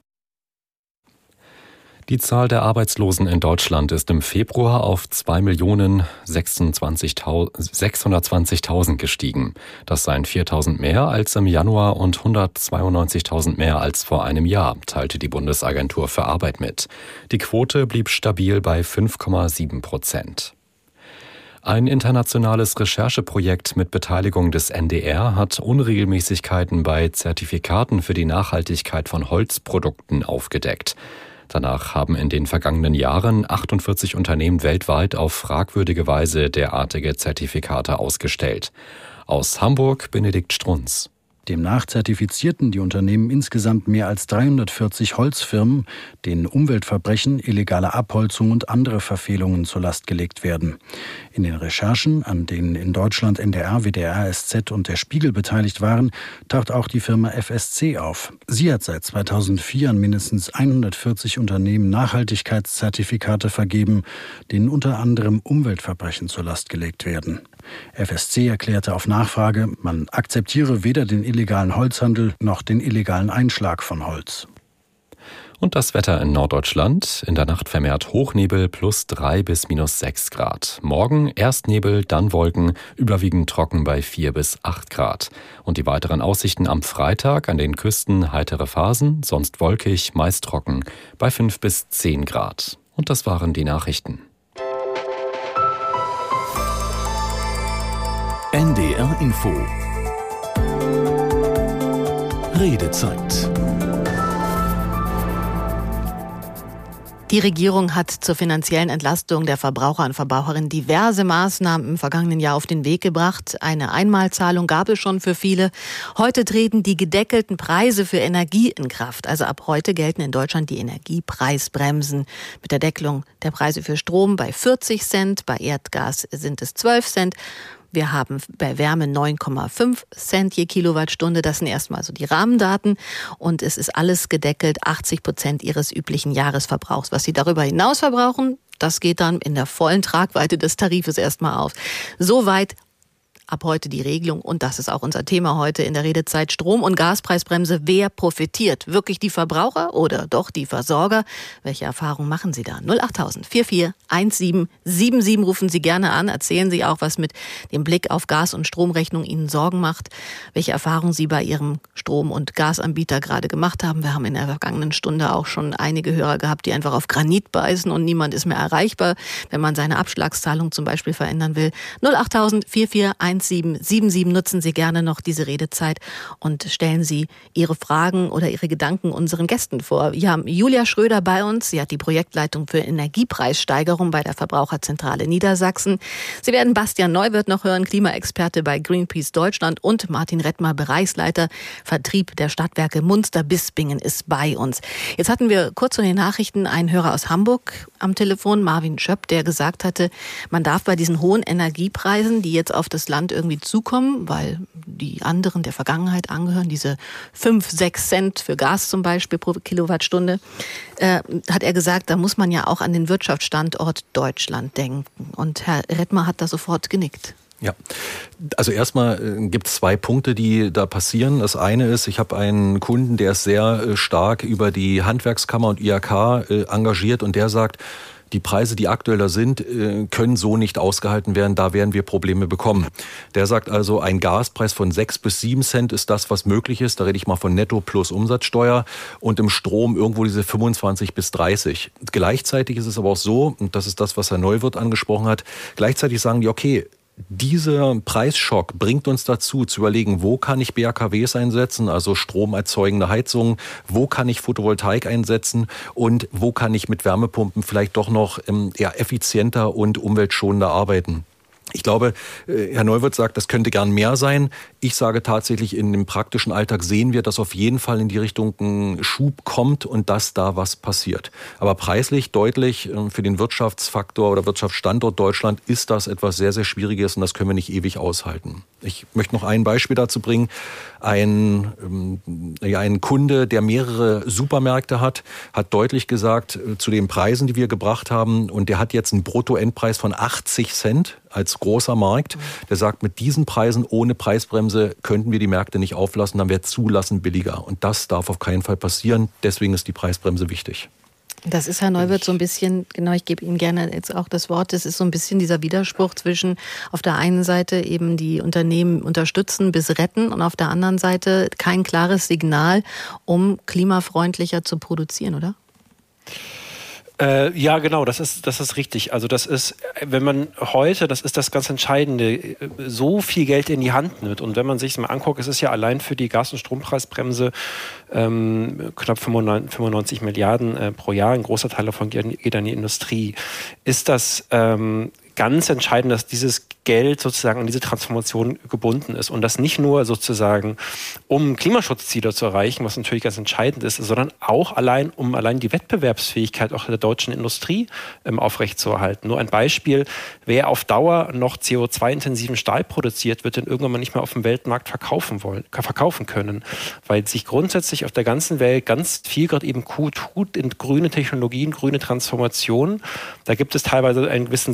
Die Zahl der Arbeitslosen in Deutschland ist im Februar auf 2.620.000 gestiegen. Das seien 4.000 mehr als im Januar und 192.000 mehr als vor einem Jahr, teilte die Bundesagentur für Arbeit mit. Die Quote blieb stabil bei 5,7 Prozent. Ein internationales Rechercheprojekt mit Beteiligung des NDR hat Unregelmäßigkeiten bei Zertifikaten für die Nachhaltigkeit von Holzprodukten aufgedeckt. Danach haben in den vergangenen Jahren 48 Unternehmen weltweit auf fragwürdige Weise derartige Zertifikate ausgestellt. Aus Hamburg Benedikt Strunz.
Demnach zertifizierten die Unternehmen insgesamt mehr als 340 Holzfirmen, denen Umweltverbrechen, illegale Abholzung und andere Verfehlungen zur Last gelegt werden. In den Recherchen, an denen in Deutschland NDR, WDR, SZ und der Spiegel beteiligt waren, taucht auch die Firma FSC auf. Sie hat seit 2004 an mindestens 140 Unternehmen Nachhaltigkeitszertifikate vergeben, denen unter anderem Umweltverbrechen zur Last gelegt werden. FSC erklärte auf Nachfrage, man akzeptiere weder den illegalen Holzhandel noch den illegalen Einschlag von Holz.
Und das Wetter in Norddeutschland. In der Nacht vermehrt Hochnebel plus 3 bis minus 6 Grad. Morgen erst Nebel, dann Wolken, überwiegend trocken bei 4 bis 8 Grad. Und die weiteren Aussichten am Freitag an den Küsten heitere Phasen, sonst wolkig, meist trocken bei 5 bis 10 Grad. Und das waren die Nachrichten.
NDR Info Redezeit
Die Regierung hat zur finanziellen Entlastung der Verbraucher und Verbraucherinnen diverse Maßnahmen im vergangenen Jahr auf den Weg gebracht. Eine Einmalzahlung gab es schon für viele. Heute treten die gedeckelten Preise für Energie in Kraft. Also ab heute gelten in Deutschland die Energiepreisbremsen mit der Deckelung der Preise für Strom bei 40 Cent, bei Erdgas sind es 12 Cent wir haben bei Wärme 9,5 Cent je Kilowattstunde. Das sind erstmal so die Rahmendaten. Und es ist alles gedeckelt, 80 Prozent Ihres üblichen Jahresverbrauchs. Was Sie darüber hinaus verbrauchen, das geht dann in der vollen Tragweite des Tarifes erstmal auf. Soweit ab heute die Regelung und das ist auch unser Thema heute in der Redezeit Strom- und Gaspreisbremse. Wer profitiert? Wirklich die Verbraucher oder doch die Versorger? Welche Erfahrungen machen Sie da? 08000 441777 rufen Sie gerne an. Erzählen Sie auch, was mit dem Blick auf Gas- und Stromrechnung Ihnen Sorgen macht, welche Erfahrungen Sie bei Ihrem Strom- und Gasanbieter gerade gemacht haben. Wir haben in der vergangenen Stunde auch schon einige Hörer gehabt, die einfach auf Granit beißen und niemand ist mehr erreichbar, wenn man seine Abschlagszahlung zum Beispiel verändern will. 08000 4417 1777 nutzen Sie gerne noch diese Redezeit und stellen Sie Ihre Fragen oder Ihre Gedanken unseren Gästen vor. Wir haben Julia Schröder bei uns. Sie hat die Projektleitung für Energiepreissteigerung bei der Verbraucherzentrale Niedersachsen. Sie werden Bastian Neuwirth noch hören, Klimaexperte bei Greenpeace Deutschland und Martin Rettmer, Bereichsleiter Vertrieb der Stadtwerke Munster-Bispingen ist bei uns. Jetzt hatten wir kurz in den Nachrichten einen Hörer aus Hamburg am Telefon, Marvin Schöpp, der gesagt hatte, man darf bei diesen hohen Energiepreisen, die jetzt auf das Land Land irgendwie zukommen, weil die anderen der Vergangenheit angehören, diese fünf, sechs Cent für Gas zum Beispiel pro Kilowattstunde, äh, hat er gesagt, da muss man ja auch an den Wirtschaftsstandort Deutschland denken. Und Herr Rettmer hat da sofort genickt.
Ja, also erstmal äh, gibt es zwei Punkte, die da passieren. Das eine ist, ich habe einen Kunden, der ist sehr äh, stark über die Handwerkskammer und IHK äh, engagiert und der sagt, die Preise, die aktuell da sind, können so nicht ausgehalten werden. Da werden wir Probleme bekommen. Der sagt also, ein Gaspreis von sechs bis sieben Cent ist das, was möglich ist. Da rede ich mal von Netto plus Umsatzsteuer und im Strom irgendwo diese 25 bis 30. Gleichzeitig ist es aber auch so, und das ist das, was Herr Neuwirth angesprochen hat, gleichzeitig sagen die, okay, dieser Preisschock bringt uns dazu zu überlegen, wo kann ich BAKWs einsetzen, also stromerzeugende Heizungen, wo kann ich Photovoltaik einsetzen und wo kann ich mit Wärmepumpen vielleicht doch noch ähm, eher effizienter und umweltschonender arbeiten. Ich glaube, äh, Herr Neuwirth sagt, das könnte gern mehr sein. Ich sage tatsächlich, in dem praktischen Alltag sehen wir, dass auf jeden Fall in die Richtung ein Schub kommt und dass da was passiert. Aber preislich deutlich äh, für den Wirtschaftsfaktor oder Wirtschaftsstandort Deutschland ist das etwas sehr, sehr Schwieriges und das können wir nicht ewig aushalten. Ich möchte noch ein Beispiel dazu bringen. Ein, ähm, ja, ein Kunde, der mehrere Supermärkte hat, hat deutlich gesagt äh, zu den Preisen, die wir gebracht haben, und der hat jetzt einen Bruttoendpreis von 80 Cent als großer Markt. Der sagt, mit diesen Preisen ohne Preisbremse könnten wir die Märkte nicht auflassen, dann wäre Zulassen billiger. Und das darf auf keinen Fall passieren. Deswegen ist die Preisbremse wichtig.
Das ist, Herr Neuwirth, so ein bisschen, genau, ich gebe Ihnen gerne jetzt auch das Wort, das ist so ein bisschen dieser Widerspruch zwischen auf der einen Seite eben die Unternehmen unterstützen bis retten und auf der anderen Seite kein klares Signal, um klimafreundlicher zu produzieren, oder?
Äh, ja, genau, das ist, das ist richtig. Also das ist, wenn man heute, das ist das ganz Entscheidende, so viel Geld in die Hand nimmt. Und wenn man sich mal anguckt, es ist ja allein für die Gas- und Strompreisbremse ähm, knapp 95, 95 Milliarden äh, pro Jahr, ein großer Teil davon geht, geht an die Industrie. Ist das ähm, ganz entscheidend, dass dieses Geld sozusagen an diese Transformation gebunden ist und das nicht nur sozusagen, um Klimaschutzziele zu erreichen, was natürlich ganz entscheidend ist, sondern auch allein, um allein die Wettbewerbsfähigkeit auch der deutschen Industrie ähm, aufrechtzuerhalten. Nur ein Beispiel, wer auf Dauer noch CO2-intensiven Stahl produziert, wird den irgendwann mal nicht mehr auf dem Weltmarkt verkaufen wollen, verkaufen können, weil sich grundsätzlich auf der ganzen Welt ganz viel gerade eben tut in grüne Technologien, grüne Transformation. Da gibt es teilweise einen gewissen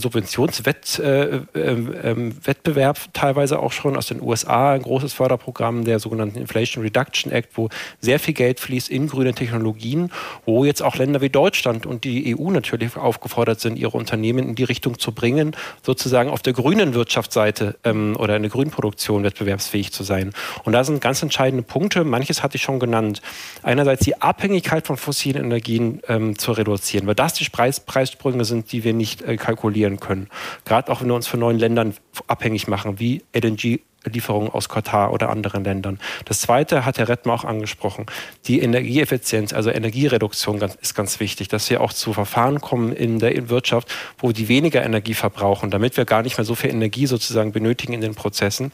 Subventionswettbewerb äh, äh, Wettbewerb teilweise auch schon aus den USA, ein großes Förderprogramm, der sogenannten Inflation Reduction Act, wo sehr viel Geld fließt in grüne Technologien, wo jetzt auch Länder wie Deutschland und die EU natürlich aufgefordert sind, ihre Unternehmen in die Richtung zu bringen, sozusagen auf der grünen Wirtschaftsseite ähm, oder in der Grünproduktion wettbewerbsfähig zu sein. Und da sind ganz entscheidende Punkte, manches hatte ich schon genannt. Einerseits die Abhängigkeit von fossilen Energien ähm, zu reduzieren, weil das die Preis Preissprünge sind, die wir nicht äh, kalkulieren können. Gerade auch wenn wir uns von neuen Ländern abhängig machen, wie LNG Lieferungen aus Katar oder anderen Ländern. Das Zweite hat Herr Rettmer auch angesprochen. Die Energieeffizienz, also Energiereduktion ist ganz wichtig, dass wir auch zu Verfahren kommen in der Wirtschaft, wo die weniger Energie verbrauchen, damit wir gar nicht mehr so viel Energie sozusagen benötigen in den Prozessen.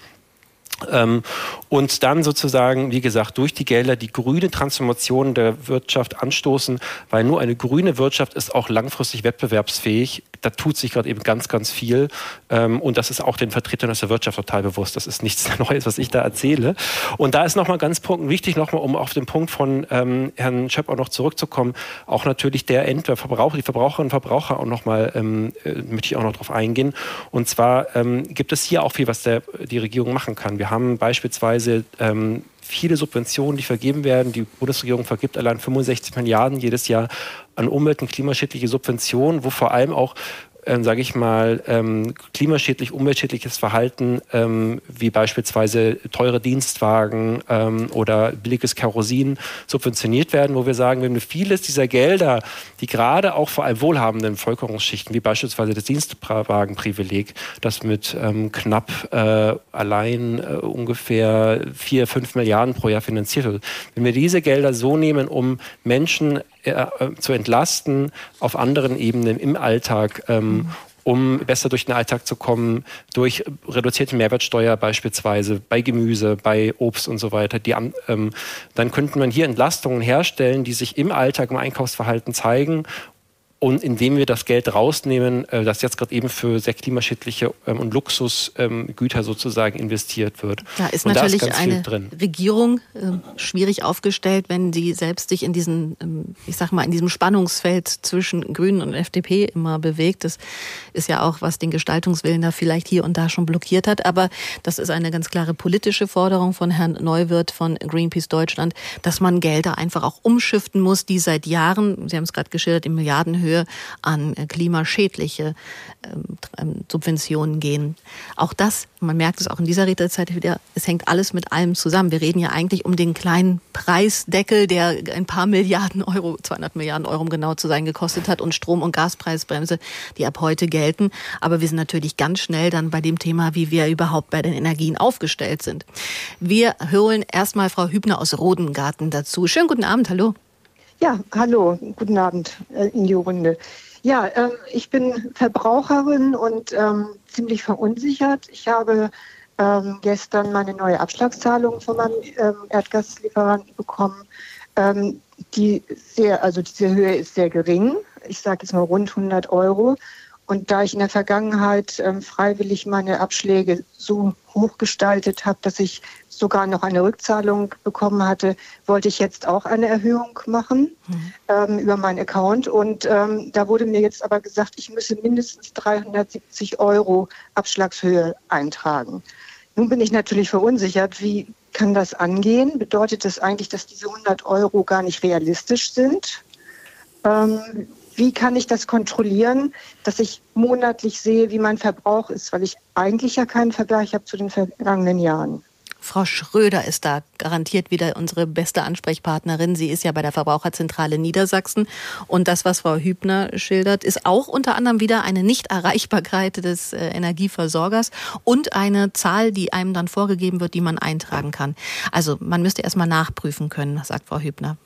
Ähm, und dann sozusagen, wie gesagt, durch die Gelder die grüne Transformation der Wirtschaft anstoßen, weil nur eine grüne Wirtschaft ist auch langfristig wettbewerbsfähig. Da tut sich gerade eben ganz, ganz viel. Ähm, und das ist auch den Vertretern aus der Wirtschaft total bewusst. Das ist nichts Neues, was ich da erzähle. Und da ist nochmal ganz wichtig, nochmal, um auf den Punkt von ähm, Herrn Schöpp auch noch zurückzukommen, auch natürlich der Endverbraucher, die Verbraucherinnen und Verbraucher auch nochmal, ähm, äh, möchte ich auch noch darauf eingehen. Und zwar ähm, gibt es hier auch viel, was der, die Regierung machen kann. Wir wir haben beispielsweise ähm, viele Subventionen, die vergeben werden. Die Bundesregierung vergibt allein 65 Milliarden jedes Jahr an umwelt- und klimaschädliche Subventionen, wo vor allem auch ähm, sage ich mal, ähm, klimaschädlich, umweltschädliches Verhalten, ähm, wie beispielsweise teure Dienstwagen ähm, oder billiges Kerosin subventioniert werden, wo wir sagen, wenn wir vieles dieser Gelder, die gerade auch vor allem wohlhabenden Bevölkerungsschichten, wie beispielsweise das Dienstwagenprivileg, das mit ähm, knapp äh, allein äh, ungefähr vier, fünf Milliarden pro Jahr finanziert wird, wenn wir diese Gelder so nehmen, um Menschen äh, zu entlasten auf anderen Ebenen im Alltag, ähm, mhm. um besser durch den Alltag zu kommen, durch reduzierte Mehrwertsteuer beispielsweise bei Gemüse, bei Obst und so weiter. Die, ähm, dann könnten man hier Entlastungen herstellen, die sich im Alltag im Einkaufsverhalten zeigen und indem wir das Geld rausnehmen, äh, das jetzt gerade eben für sehr klimaschädliche ähm, und Luxusgüter sozusagen investiert wird.
Da ist und natürlich da ist eine Regierung äh, schwierig aufgestellt, wenn sie selbst sich in diesen, ähm, ich sag mal, in diesem Spannungsfeld zwischen Grünen und FDP immer bewegt. Das ist ja auch, was den Gestaltungswillen da vielleicht hier und da schon blockiert hat. Aber das ist eine ganz klare politische Forderung von Herrn Neuwirth von Greenpeace Deutschland, dass man Gelder einfach auch umschiften muss, die seit Jahren, Sie haben es gerade geschildert, in Milliardenhöhe Höhe an äh, klimaschädliche ähm, ähm, Subventionen gehen. Auch das, man merkt es auch in dieser Redezeit wieder, es hängt alles mit allem zusammen. Wir reden ja eigentlich um den kleinen Preisdeckel, der ein paar Milliarden Euro, 200 Milliarden Euro, um genau zu sein, gekostet hat und Strom- und Gaspreisbremse, die ab heute gelten. Aber wir sind natürlich ganz schnell dann bei dem Thema, wie wir überhaupt bei den Energien aufgestellt sind. Wir holen erstmal Frau Hübner aus Rodengarten dazu. Schönen guten Abend, hallo.
Ja, hallo, guten Abend äh, in die Runde. Ja, ähm, ich bin Verbraucherin und ähm, ziemlich verunsichert. Ich habe ähm, gestern meine neue Abschlagszahlung von meinem Erdgaslieferanten bekommen. Die sehr, also diese Höhe ist sehr gering. Ich sage jetzt mal rund 100 Euro. Und da ich in der Vergangenheit ähm, freiwillig meine Abschläge so hoch gestaltet habe, dass ich sogar noch eine Rückzahlung bekommen hatte, wollte ich jetzt auch eine Erhöhung machen mhm. ähm, über meinen Account. Und ähm, da wurde mir jetzt aber gesagt, ich müsse mindestens 370 Euro Abschlagshöhe eintragen. Nun bin ich natürlich verunsichert, wie kann das angehen? Bedeutet das eigentlich, dass diese 100 Euro gar nicht realistisch sind? Wie kann ich das kontrollieren, dass ich monatlich sehe, wie mein Verbrauch ist, weil ich eigentlich ja keinen Vergleich habe zu den vergangenen Jahren.
Frau Schröder ist da garantiert wieder unsere beste Ansprechpartnerin. Sie ist ja bei der Verbraucherzentrale Niedersachsen. Und das, was Frau Hübner schildert, ist auch unter anderem wieder eine Nichterreichbarkeit des äh, Energieversorgers und eine Zahl, die einem dann vorgegeben wird, die man eintragen kann. Also man müsste erst mal nachprüfen können, sagt Frau Hübner.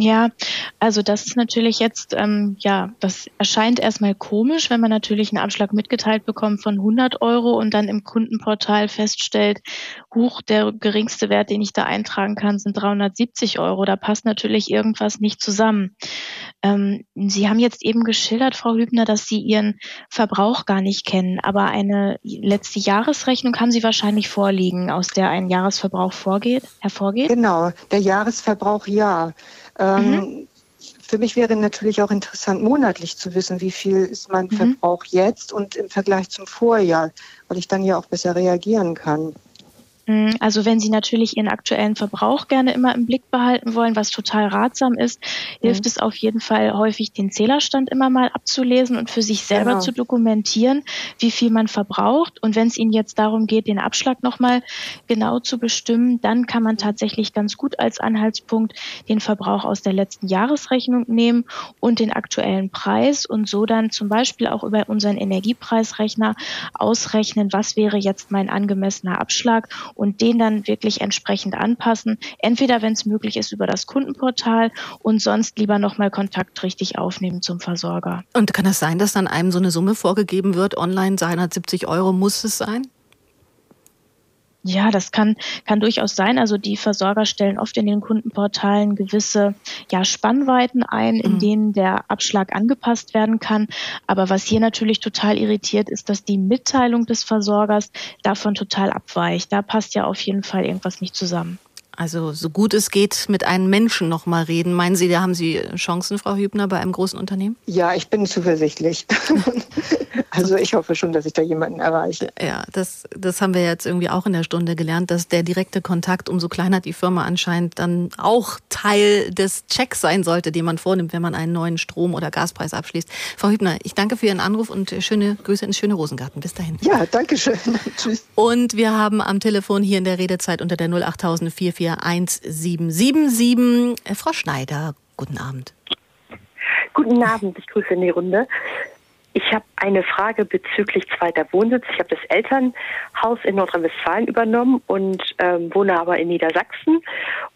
Ja, also das ist natürlich jetzt, ähm, ja, das erscheint erstmal komisch, wenn man natürlich einen Abschlag mitgeteilt bekommt von 100 Euro und dann im Kundenportal feststellt, hoch, der geringste Wert, den ich da eintragen kann, sind 370 Euro. Da passt natürlich irgendwas nicht zusammen. Ähm, Sie haben jetzt eben geschildert, Frau Hübner, dass Sie Ihren Verbrauch gar nicht kennen, aber eine letzte Jahresrechnung haben Sie wahrscheinlich vorliegen, aus der ein Jahresverbrauch vorgeht, hervorgeht?
Genau, der Jahresverbrauch ja. Ähm, mhm. Für mich wäre natürlich auch interessant, monatlich zu wissen, wie viel ist mein mhm. Verbrauch jetzt und im Vergleich zum Vorjahr, weil ich dann ja auch besser reagieren kann.
Mm, also wenn Sie natürlich Ihren aktuellen Verbrauch gerne immer im Blick behalten wollen, was total ratsam ist, hilft mhm. es auf jeden Fall häufig, den Zählerstand immer mal abzulesen und für sich selber genau. zu dokumentieren, wie viel man verbraucht. Und wenn es Ihnen jetzt darum geht, den Abschlag nochmal genau zu bestimmen, dann kann man tatsächlich ganz gut als Anhaltspunkt den Verbrauch aus der letzten Jahresrechnung nehmen und den aktuellen Preis und so dann zum Beispiel auch über unseren Energiepreisrechner ausrechnen, was wäre jetzt mein angemessener Abschlag und den dann wirklich entsprechend anpassen. Entweder, wenn es möglich ist, über das Kundenportal und sonst lieber nochmal Kontakt richtig aufnehmen zum Versorger.
Und kann es sein, dass dann einem so eine Summe vorgegeben wird, online 270 Euro muss es sein?
Ja, das kann, kann durchaus sein. Also die Versorger stellen oft in den Kundenportalen gewisse ja, Spannweiten ein, in mhm. denen der Abschlag angepasst werden kann. Aber was hier natürlich total irritiert, ist, dass die Mitteilung des Versorgers davon total abweicht. Da passt ja auf jeden Fall irgendwas nicht zusammen.
Also so gut es geht, mit einem Menschen noch mal reden. Meinen Sie, da haben Sie Chancen, Frau Hübner, bei einem großen Unternehmen?
Ja, ich bin zuversichtlich. also ich hoffe schon, dass ich da jemanden erreiche.
Ja, das, das haben wir jetzt irgendwie auch in der Stunde gelernt, dass der direkte Kontakt, umso kleiner die Firma anscheinend, dann auch Teil des Checks sein sollte, den man vornimmt, wenn man einen neuen Strom- oder Gaspreis abschließt. Frau Hübner, ich danke für Ihren Anruf und schöne Grüße ins schöne Rosengarten. Bis dahin.
Ja, danke schön. Tschüss.
Und wir haben am Telefon hier in der Redezeit unter der 08044 1777. Frau Schneider, guten Abend.
Guten Abend, ich grüße in die Runde. Ich habe eine Frage bezüglich zweiter Wohnsitz. Ich habe das Elternhaus in Nordrhein-Westfalen übernommen und ähm, wohne aber in Niedersachsen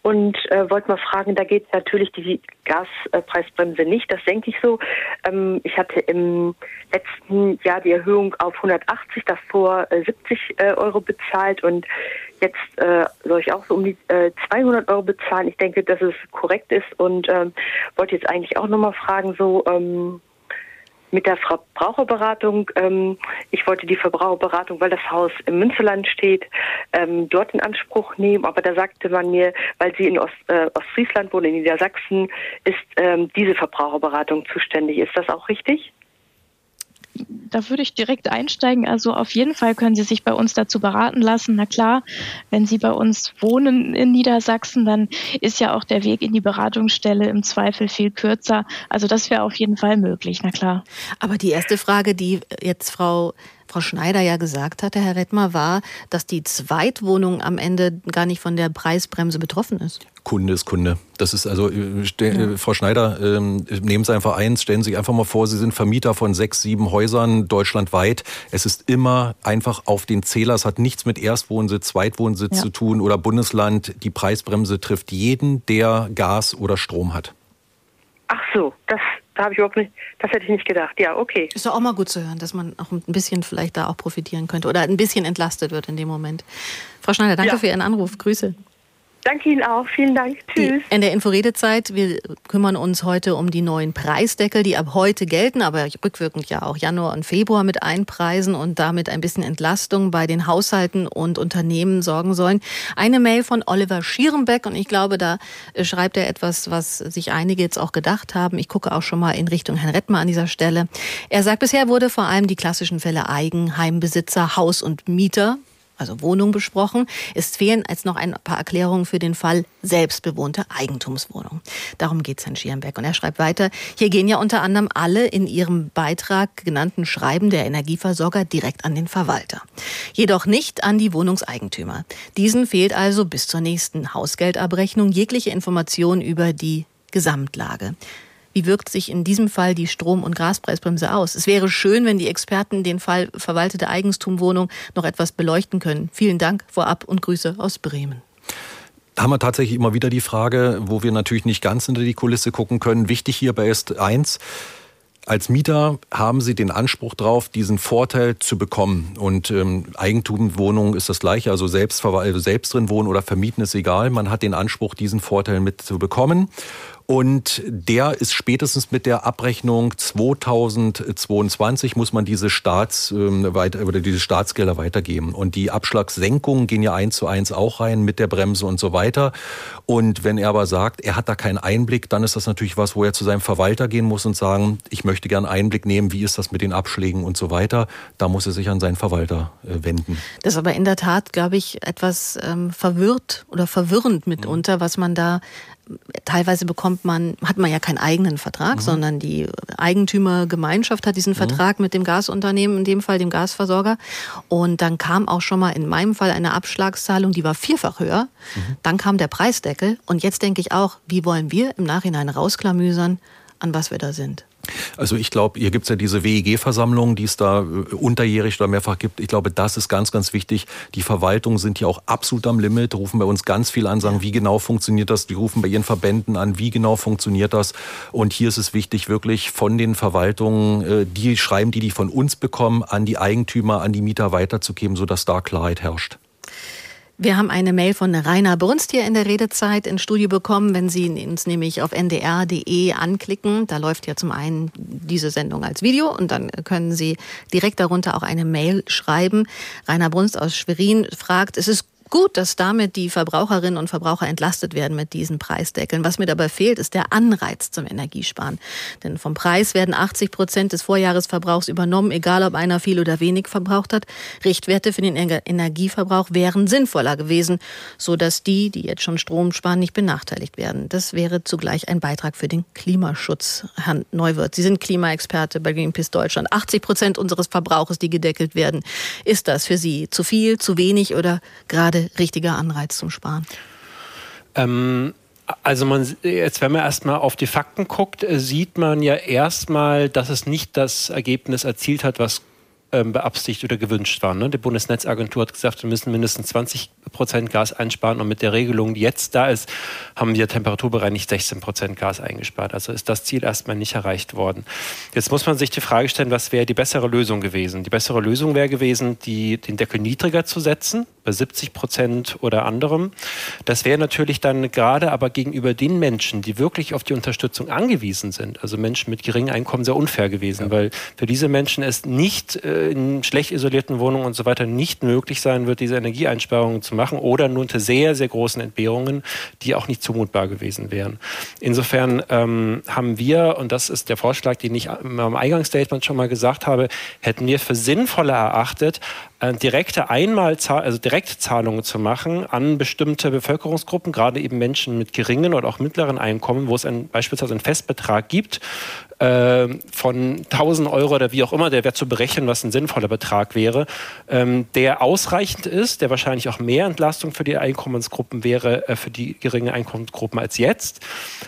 und äh, wollte mal fragen, da geht natürlich die Gaspreisbremse nicht, das denke ich so. Ähm, ich hatte im letzten Jahr die Erhöhung auf 180, davor äh, 70 äh, Euro bezahlt und jetzt äh, soll ich auch so um die äh, 200 Euro bezahlen. Ich denke, dass es korrekt ist und ähm, wollte jetzt eigentlich auch nochmal fragen, so ähm, mit der Verbraucherberatung. Ähm, ich wollte die Verbraucherberatung, weil das Haus im Münsterland steht, ähm, dort in Anspruch nehmen. Aber da sagte man mir, weil sie in Ost, äh, Ostfriesland wohnen, in Niedersachsen, ist ähm, diese Verbraucherberatung zuständig. Ist das auch richtig?
Da würde ich direkt einsteigen. Also auf jeden Fall können Sie sich bei uns dazu beraten lassen. Na klar, wenn Sie bei uns wohnen in Niedersachsen, dann ist ja auch der Weg in die Beratungsstelle im Zweifel viel kürzer. Also das wäre auf jeden Fall möglich, na klar.
Aber die erste Frage, die jetzt Frau Frau Schneider ja gesagt hatte, Herr Rettmer, war, dass die Zweitwohnung am Ende gar nicht von der Preisbremse betroffen ist.
Kunde ist Kunde. Das ist also, äh, ja. Äh, Frau Schneider, ähm, nehmen Sie einfach eins, stellen Sie sich einfach mal vor, Sie sind Vermieter von sechs, sieben Häusern deutschlandweit. Es ist immer einfach auf den Zähler. Es hat nichts mit Erstwohnsitz, Zweitwohnsitz ja. zu tun oder Bundesland. Die Preisbremse trifft jeden, der Gas oder Strom hat.
Ach so, da habe ich überhaupt nicht, das hätte ich nicht gedacht. Ja, okay.
Ist doch auch mal gut zu hören, dass man auch ein bisschen vielleicht da auch profitieren könnte oder ein bisschen entlastet wird in dem Moment. Frau Schneider, danke ja. für Ihren Anruf. Grüße.
Danke Ihnen auch. Vielen Dank. Tschüss.
Die, in der Inforedezeit, wir kümmern uns heute um die neuen Preisdeckel, die ab heute gelten, aber rückwirkend ja auch Januar und Februar mit einpreisen und damit ein bisschen Entlastung bei den Haushalten und Unternehmen sorgen sollen. Eine Mail von Oliver Schierenbeck und ich glaube, da äh, schreibt er etwas, was sich einige jetzt auch gedacht haben. Ich gucke auch schon mal in Richtung Herrn Rettmer an dieser Stelle. Er sagt, bisher wurde vor allem die klassischen Fälle Eigenheimbesitzer, Haus- und Mieter also Wohnung besprochen. Es fehlen jetzt noch ein paar Erklärungen für den Fall selbstbewohnte Eigentumswohnung. Darum geht es Herrn Schierenbeck. Und er schreibt weiter, hier gehen ja unter anderem alle in ihrem Beitrag genannten Schreiben der Energieversorger direkt an den Verwalter. Jedoch nicht an die Wohnungseigentümer. Diesen fehlt also bis zur nächsten Hausgeldabrechnung jegliche Information über die Gesamtlage. Wie wirkt sich in diesem Fall die Strom- und Gaspreisbremse aus? Es wäre schön, wenn die Experten den Fall verwaltete Eigentumwohnung noch etwas beleuchten können. Vielen Dank vorab und Grüße aus Bremen.
Haben wir tatsächlich immer wieder die Frage, wo wir natürlich nicht ganz hinter die Kulisse gucken können. Wichtig hierbei ist eins, als Mieter haben Sie den Anspruch darauf, diesen Vorteil zu bekommen. Und ähm, Eigentumswohnung ist das gleiche, also selbst, selbst drin wohnen oder vermieten ist egal. Man hat den Anspruch, diesen Vorteil mitzubekommen. Und der ist spätestens mit der Abrechnung 2022 muss man diese Staats, ähm, weiter, oder diese Staatsgelder weitergeben. Und die Abschlagssenkungen gehen ja eins zu eins auch rein mit der Bremse und so weiter. Und wenn er aber sagt, er hat da keinen Einblick, dann ist das natürlich was, wo er zu seinem Verwalter gehen muss und sagen, ich möchte gerne Einblick nehmen, wie ist das mit den Abschlägen und so weiter. Da muss er sich an seinen Verwalter äh, wenden.
Das ist aber in der Tat, glaube ich, etwas ähm, verwirrt oder verwirrend mitunter, was man da teilweise bekommt man, hat man ja keinen eigenen Vertrag, mhm. sondern die Eigentümergemeinschaft hat diesen mhm. Vertrag mit dem Gasunternehmen, in dem Fall dem Gasversorger. Und dann kam auch schon mal in meinem Fall eine Abschlagszahlung, die war vierfach höher. Mhm. Dann kam der Preisdeckel. Und jetzt denke ich auch, wie wollen wir im Nachhinein rausklamüsern, an was wir da sind?
Also ich glaube, hier gibt es ja diese WEG-Versammlungen, die es da äh, unterjährig oder mehrfach gibt. Ich glaube, das ist ganz, ganz wichtig. Die Verwaltungen sind ja auch absolut am Limit, rufen bei uns ganz viel an, sagen, wie genau funktioniert das? Die rufen bei ihren Verbänden an, wie genau funktioniert das? Und hier ist es wichtig, wirklich von den Verwaltungen, äh, die schreiben, die die von uns bekommen, an die Eigentümer, an die Mieter weiterzugeben, sodass da Klarheit herrscht.
Wir haben eine Mail von Rainer Brunst hier in der Redezeit ins Studio bekommen. Wenn Sie uns nämlich auf ndr.de anklicken, da läuft ja zum einen diese Sendung als Video und dann können Sie direkt darunter auch eine Mail schreiben. Rainer Brunst aus Schwerin fragt, es ist gut, dass damit die Verbraucherinnen und Verbraucher entlastet werden mit diesen Preisdeckeln. Was mir dabei fehlt, ist der Anreiz zum Energiesparen. Denn vom Preis werden 80 Prozent des Vorjahresverbrauchs übernommen, egal ob einer viel oder wenig verbraucht hat. Richtwerte für den Energieverbrauch wären sinnvoller gewesen, so dass die, die jetzt schon Strom sparen, nicht benachteiligt werden. Das wäre zugleich ein Beitrag für den Klimaschutz. Herr Neuwirth, Sie sind Klimaexperte bei Greenpeace Deutschland. 80 Prozent unseres Verbrauches, die gedeckelt werden. Ist das für Sie zu viel, zu wenig oder gerade richtiger Anreiz zum Sparen?
Ähm, Also man jetzt, wenn man erstmal auf die Fakten guckt, äh, sieht man ja erstmal, dass es nicht das Ergebnis erzielt hat, was ähm, beabsichtigt oder gewünscht war. Ne? Die Bundesnetzagentur hat gesagt, wir müssen mindestens 20 Prozent Gas einsparen und mit der Regelung, die jetzt da ist, haben wir temperaturbereinigt 16 Prozent Gas eingespart. Also ist das Ziel erstmal nicht erreicht worden. Jetzt muss man sich die Frage stellen, was wäre die bessere Lösung gewesen? Die bessere Lösung wäre gewesen, die, den Deckel niedriger zu setzen, bei 70 Prozent oder anderem. Das wäre natürlich dann gerade aber gegenüber den Menschen, die wirklich auf die Unterstützung angewiesen sind, also Menschen mit geringem Einkommen, sehr unfair gewesen, ja. weil für diese Menschen es nicht äh, in schlecht isolierten Wohnungen und so weiter nicht möglich sein wird, diese Energieeinsparungen zu machen oder nur unter sehr, sehr großen Entbehrungen, die auch nicht zumutbar gewesen wären. Insofern ähm, haben wir, und das ist der Vorschlag, den ich am Eingangsstatement schon mal gesagt habe, hätten wir für sinnvoller erachtet, direkte Einmalzahl, also Direktzahlungen zu machen an bestimmte Bevölkerungsgruppen, gerade eben Menschen mit geringen oder auch mittleren Einkommen, wo es ein, beispielsweise einen Festbetrag gibt äh, von 1000 Euro oder wie auch immer, der wäre zu berechnen, was ein sinnvoller Betrag wäre, ähm, der ausreichend ist, der wahrscheinlich auch mehr Entlastung für die Einkommensgruppen wäre, äh, für die geringen Einkommensgruppen als jetzt.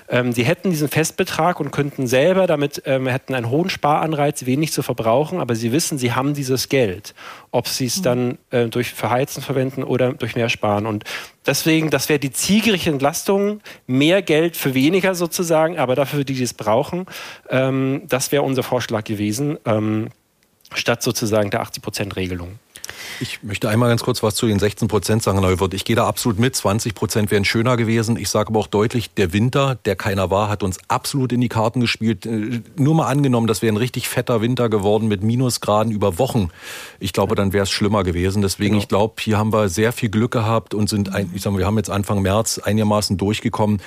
Ähm, die hätten diesen Festbetrag und könnten selber damit, ähm, hätten einen hohen Sparanreiz, wenig zu verbrauchen, aber sie wissen, sie haben dieses Geld. Ob sie es dann äh, durch Verheizen verwenden oder durch mehr sparen. Und deswegen, das wäre die zielgerichtete Entlastung, mehr Geld für weniger sozusagen, aber dafür, die, die es brauchen. Ähm, das wäre unser Vorschlag gewesen, ähm, statt sozusagen der 80-Prozent-Regelung.
Ich möchte einmal ganz kurz was zu den 16 Prozent sagen, Neuwirth. Ich gehe da absolut mit. 20 Prozent wären schöner gewesen. Ich sage aber auch deutlich, der Winter, der keiner war, hat uns absolut in die Karten gespielt. Äh, nur mal angenommen, das wäre ein richtig fetter Winter geworden mit Minusgraden über Wochen. Ich glaube, dann wäre es schlimmer gewesen. Deswegen, genau. ich glaube, hier haben wir sehr viel Glück gehabt und sind, ein, ich sage mal, wir haben jetzt Anfang März einigermaßen durchgekommen.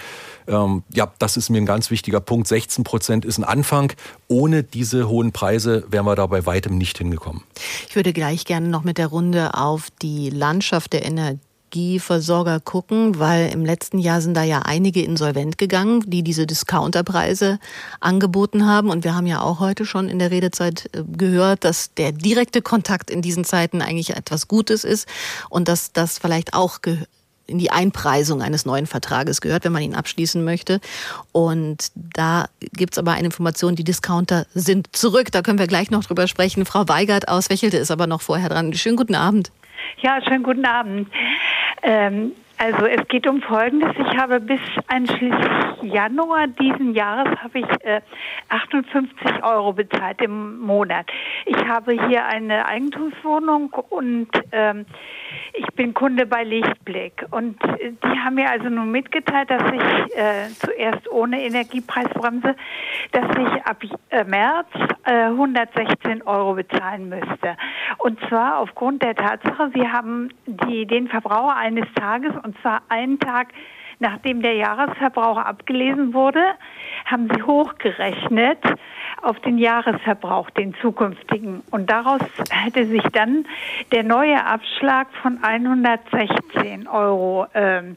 Ähm, ja, das ist mir ein ganz wichtiger Punkt. 16 Prozent ist ein Anfang. Ohne diese hohen Preise wären wir da bei weitem nicht hingekommen.
Ich würde gleich gerne noch mit der Runde auf die Landschaft der Energie Energieversorger gucken, weil im letzten Jahr sind da ja einige insolvent gegangen, die diese Discounterpreise angeboten haben. Und wir haben ja auch heute schon in der Redezeit äh, gehört, dass der direkte Kontakt in diesen Zeiten eigentlich etwas Gutes ist und dass das vielleicht auch in die Einpreisung eines neuen Vertrages gehört, wenn man ihn abschließen möchte. Und da gibt es aber eine Information, die Discounter sind zurück. Da können wir gleich noch drüber sprechen. Frau Weigert aus Wächelte ist aber noch vorher dran. Schönen guten Abend.
Ja, schönen guten Abend. Ähm, also es geht um Folgendes. Ich habe bis einschließlich Januar diesen Jahres habe ich äh, 58 Euro bezahlt im Monat. Ich habe hier eine Eigentumswohnung und ähm, ich bin Kunde bei Lichtblick und äh, die haben mir also nun mitgeteilt, dass ich äh, zuerst ohne Energiepreisbremse, dass ich ab äh, März äh, 116 Euro bezahlen müsste. Und zwar aufgrund der Tatsache, sie haben die, den Verbraucher eines Tages, und zwar einen Tag nachdem der Jahresverbrauch abgelesen wurde, haben sie hochgerechnet auf den Jahresverbrauch, den zukünftigen. Und daraus hätte sich dann der neue Abschlag von 116 Euro ähm,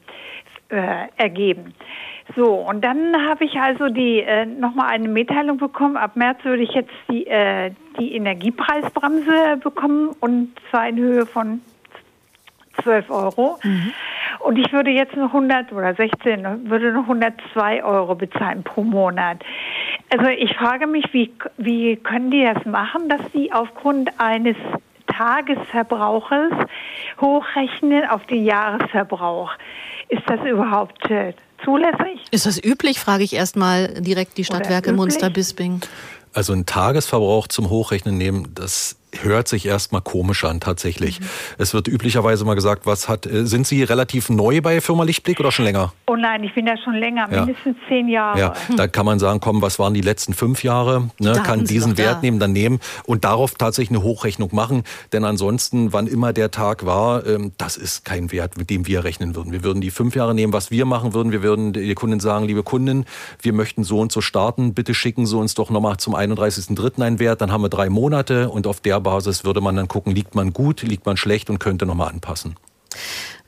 äh, ergeben. So, und dann habe ich also die äh, nochmal eine Mitteilung bekommen. Ab März würde ich jetzt die, äh, die Energiepreisbremse bekommen und zwar in Höhe von 12 Euro. Mhm. Und ich würde jetzt noch 100 oder 16, würde noch 102 Euro bezahlen pro Monat. Also ich frage mich, wie, wie können die das machen, dass sie aufgrund eines Tagesverbrauches hochrechnen auf den Jahresverbrauch? Ist das überhaupt äh, zulässig?
Ist das üblich, frage ich erstmal direkt die Stadtwerke Munster-Bisping.
Also einen Tagesverbrauch zum Hochrechnen nehmen, das hört sich erstmal komisch an, tatsächlich. Mhm. Es wird üblicherweise mal gesagt, was hat, äh, sind Sie relativ neu bei Firma Lichtblick oder schon länger?
Oh nein, ich bin da schon länger, ja. mindestens zehn Jahre.
Ja, da kann man sagen, komm, was waren die letzten fünf Jahre? Ne, kann diesen Wert da. nehmen, dann nehmen und darauf tatsächlich eine Hochrechnung machen. Denn ansonsten, wann immer der Tag war, ähm, das ist kein Wert, mit dem wir rechnen würden. Wir würden die fünf Jahre nehmen, was wir machen würden. Wir würden die Kunden sagen, liebe Kunden, wir möchten so und so starten. Bitte schicken Sie uns doch nochmal zum 31.03. einen Wert. Dann haben wir drei Monate und auf der Basis würde man dann gucken, liegt man gut, liegt man schlecht und könnte nochmal anpassen.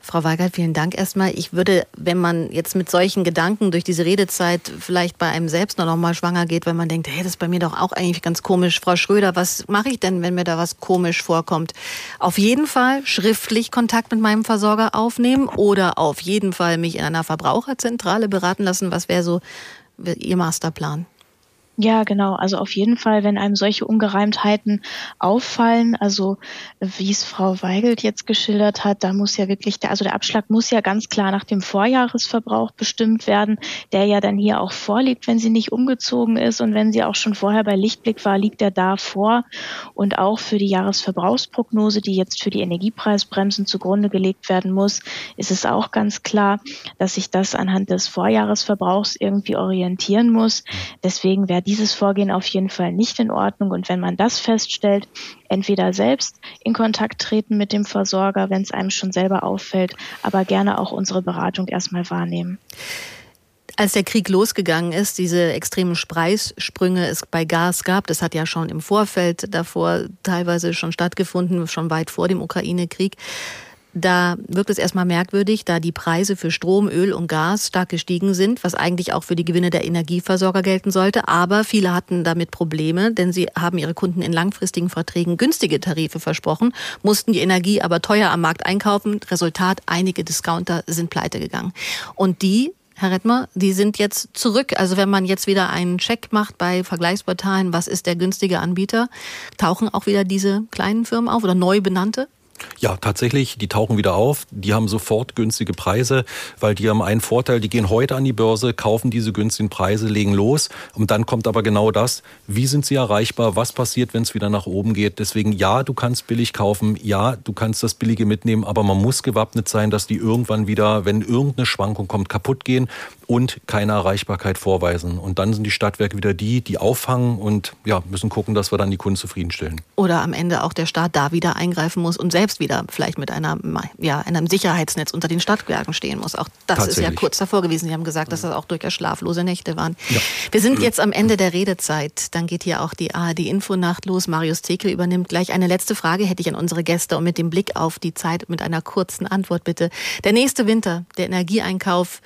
Frau Weigert, vielen Dank erstmal. Ich würde, wenn man jetzt mit solchen Gedanken durch diese Redezeit vielleicht bei einem selbst noch mal schwanger geht, wenn man denkt, hey, das ist bei mir doch auch eigentlich ganz komisch. Frau Schröder, was mache ich denn, wenn mir da was komisch vorkommt? Auf jeden Fall schriftlich Kontakt mit meinem Versorger aufnehmen oder auf jeden Fall mich in einer Verbraucherzentrale beraten lassen. Was wäre so Ihr Masterplan?
Ja, genau. Also auf jeden Fall, wenn einem solche Ungereimtheiten auffallen, also wie es Frau Weigelt jetzt geschildert hat, da muss ja wirklich der, also der Abschlag muss ja ganz klar nach dem Vorjahresverbrauch bestimmt werden, der ja dann hier auch vorliegt, wenn sie nicht umgezogen ist und wenn sie auch schon vorher bei Lichtblick war, liegt er da vor und auch für die Jahresverbrauchsprognose, die jetzt für die Energiepreisbremsen zugrunde gelegt werden muss, ist es auch ganz klar, dass sich das anhand des Vorjahresverbrauchs irgendwie orientieren muss. Deswegen wäre dieses Vorgehen auf jeden Fall nicht in Ordnung. Und wenn man das feststellt, entweder selbst in Kontakt treten mit dem Versorger, wenn es einem schon selber auffällt, aber gerne auch unsere Beratung erstmal wahrnehmen.
Als der Krieg losgegangen ist, diese extremen Preissprünge es bei Gas gab, das hat ja schon im Vorfeld davor teilweise schon stattgefunden, schon weit vor dem Ukraine-Krieg. Da wirkt es erstmal merkwürdig, da die Preise für Strom, Öl und Gas stark gestiegen sind, was eigentlich auch für die Gewinne der Energieversorger gelten sollte. Aber viele hatten damit Probleme, denn sie haben ihre Kunden in langfristigen Verträgen günstige Tarife versprochen, mussten die Energie aber teuer am Markt einkaufen. Resultat, einige Discounter sind pleite gegangen. Und die Herr Rettmer, die sind jetzt zurück. Also wenn man jetzt wieder einen Check macht bei Vergleichsportalen, was ist der günstige Anbieter, tauchen auch wieder diese kleinen Firmen auf oder neu benannte?
Ja, tatsächlich, die tauchen wieder auf. Die haben sofort günstige Preise, weil die haben einen Vorteil, die gehen heute an die Börse, kaufen diese günstigen Preise, legen los. Und dann kommt aber genau das, wie sind sie erreichbar, was passiert, wenn es wieder nach oben geht. Deswegen, ja, du kannst billig kaufen, ja, du kannst das Billige mitnehmen, aber man muss gewappnet sein, dass die irgendwann wieder, wenn irgendeine Schwankung kommt, kaputt gehen und keine Erreichbarkeit vorweisen. Und dann sind die Stadtwerke wieder die, die auffangen und ja, müssen gucken, dass wir dann die Kunden zufriedenstellen.
Oder am Ende auch der Staat da wieder eingreifen muss und selbst wieder vielleicht mit einer, ja, einem Sicherheitsnetz unter den Stadtwerken stehen muss. Auch das ist ja kurz davor gewesen. Sie haben gesagt, dass das auch durchaus schlaflose Nächte waren. Ja. Wir sind jetzt am Ende der Redezeit. Dann geht hier auch die ARD-Infonacht los. Marius Tekel übernimmt gleich. Eine letzte Frage hätte ich an unsere Gäste und mit dem Blick auf die Zeit mit einer kurzen Antwort bitte. Der nächste Winter, der Energieeinkauf,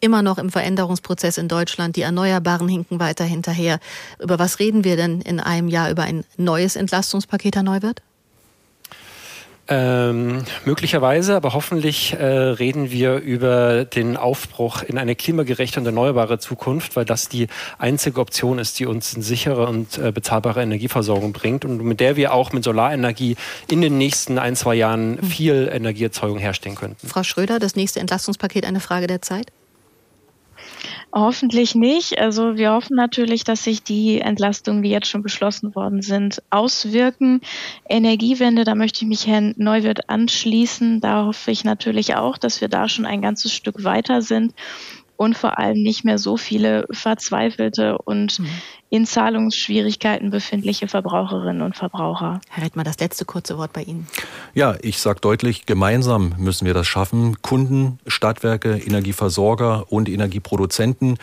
immer noch im Veränderungsprozess in Deutschland. Die Erneuerbaren hinken weiter hinterher. Über was reden wir denn in einem Jahr? Über ein neues Entlastungspaket, Herr Neuwirth?
Ähm, möglicherweise, aber hoffentlich äh, reden wir über den Aufbruch in eine klimagerechte und erneuerbare Zukunft, weil das die einzige Option ist, die uns eine sichere und äh, bezahlbare Energieversorgung bringt und mit der wir auch mit Solarenergie in den nächsten ein, zwei Jahren viel Energieerzeugung herstellen könnten.
Frau Schröder, das nächste Entlastungspaket eine Frage der Zeit?
Hoffentlich nicht. Also wir hoffen natürlich, dass sich die Entlastungen, die jetzt schon beschlossen worden sind, auswirken. Energiewende, da möchte ich mich Herrn Neuwirth anschließen. Da hoffe ich natürlich auch, dass wir da schon ein ganzes Stück weiter sind und vor allem nicht mehr so viele verzweifelte und mhm. in Zahlungsschwierigkeiten befindliche Verbraucherinnen und Verbraucher.
Herr Rettmer, das letzte kurze Wort bei Ihnen.
Ja, ich sage deutlich, gemeinsam müssen wir das schaffen. Kunden, Stadtwerke, Energieversorger und Energieproduzenten.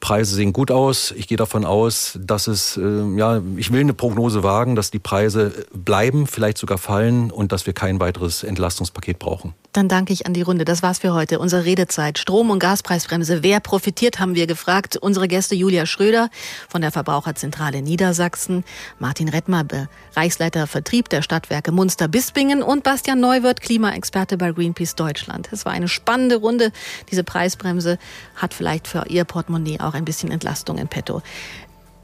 Preise sehen gut aus. Ich gehe davon aus, dass es, äh, ja, ich will eine Prognose wagen, dass die Preise bleiben, vielleicht sogar fallen und dass wir kein weiteres Entlastungspaket brauchen.
Dann danke ich an die Runde. Das war's für heute. Unsere Redezeit. Strom- und Gaspreisbremse. Wer profitiert, haben wir gefragt. Unsere Gäste Julia Schröder von der Verbraucherzentrale Niedersachsen, Martin Rettmer, Bereichsleiter Vertrieb der Stadtwerke Munster-Bispingen und Bastian Neuwirth, Klimaexperte bei Greenpeace Deutschland. Es war eine spannende Runde. Diese Preisbremse hat vielleicht für Ihr Portemonnaie auch ein bisschen Entlastung in petto.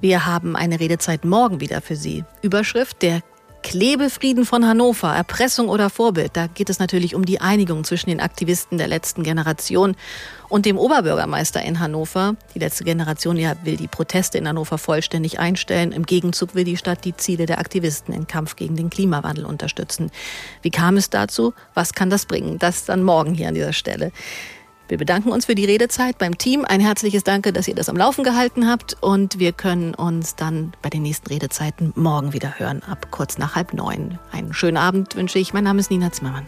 Wir haben eine Redezeit morgen wieder für Sie. Überschrift der Klebefrieden von Hannover, Erpressung oder Vorbild, da geht es natürlich um die Einigung zwischen den Aktivisten der letzten Generation und dem Oberbürgermeister in Hannover. Die letzte Generation ja will die Proteste in Hannover vollständig einstellen. Im Gegenzug will die Stadt die Ziele der Aktivisten im Kampf gegen den Klimawandel unterstützen. Wie kam es dazu? Was kann das bringen? Das dann morgen hier an dieser Stelle. Wir bedanken uns für die Redezeit beim Team. Ein herzliches Danke, dass ihr das am Laufen gehalten habt. Und wir können uns dann bei den nächsten Redezeiten morgen wieder hören, ab kurz nach halb neun. Einen schönen Abend wünsche ich. Mein Name ist Nina Zimmermann.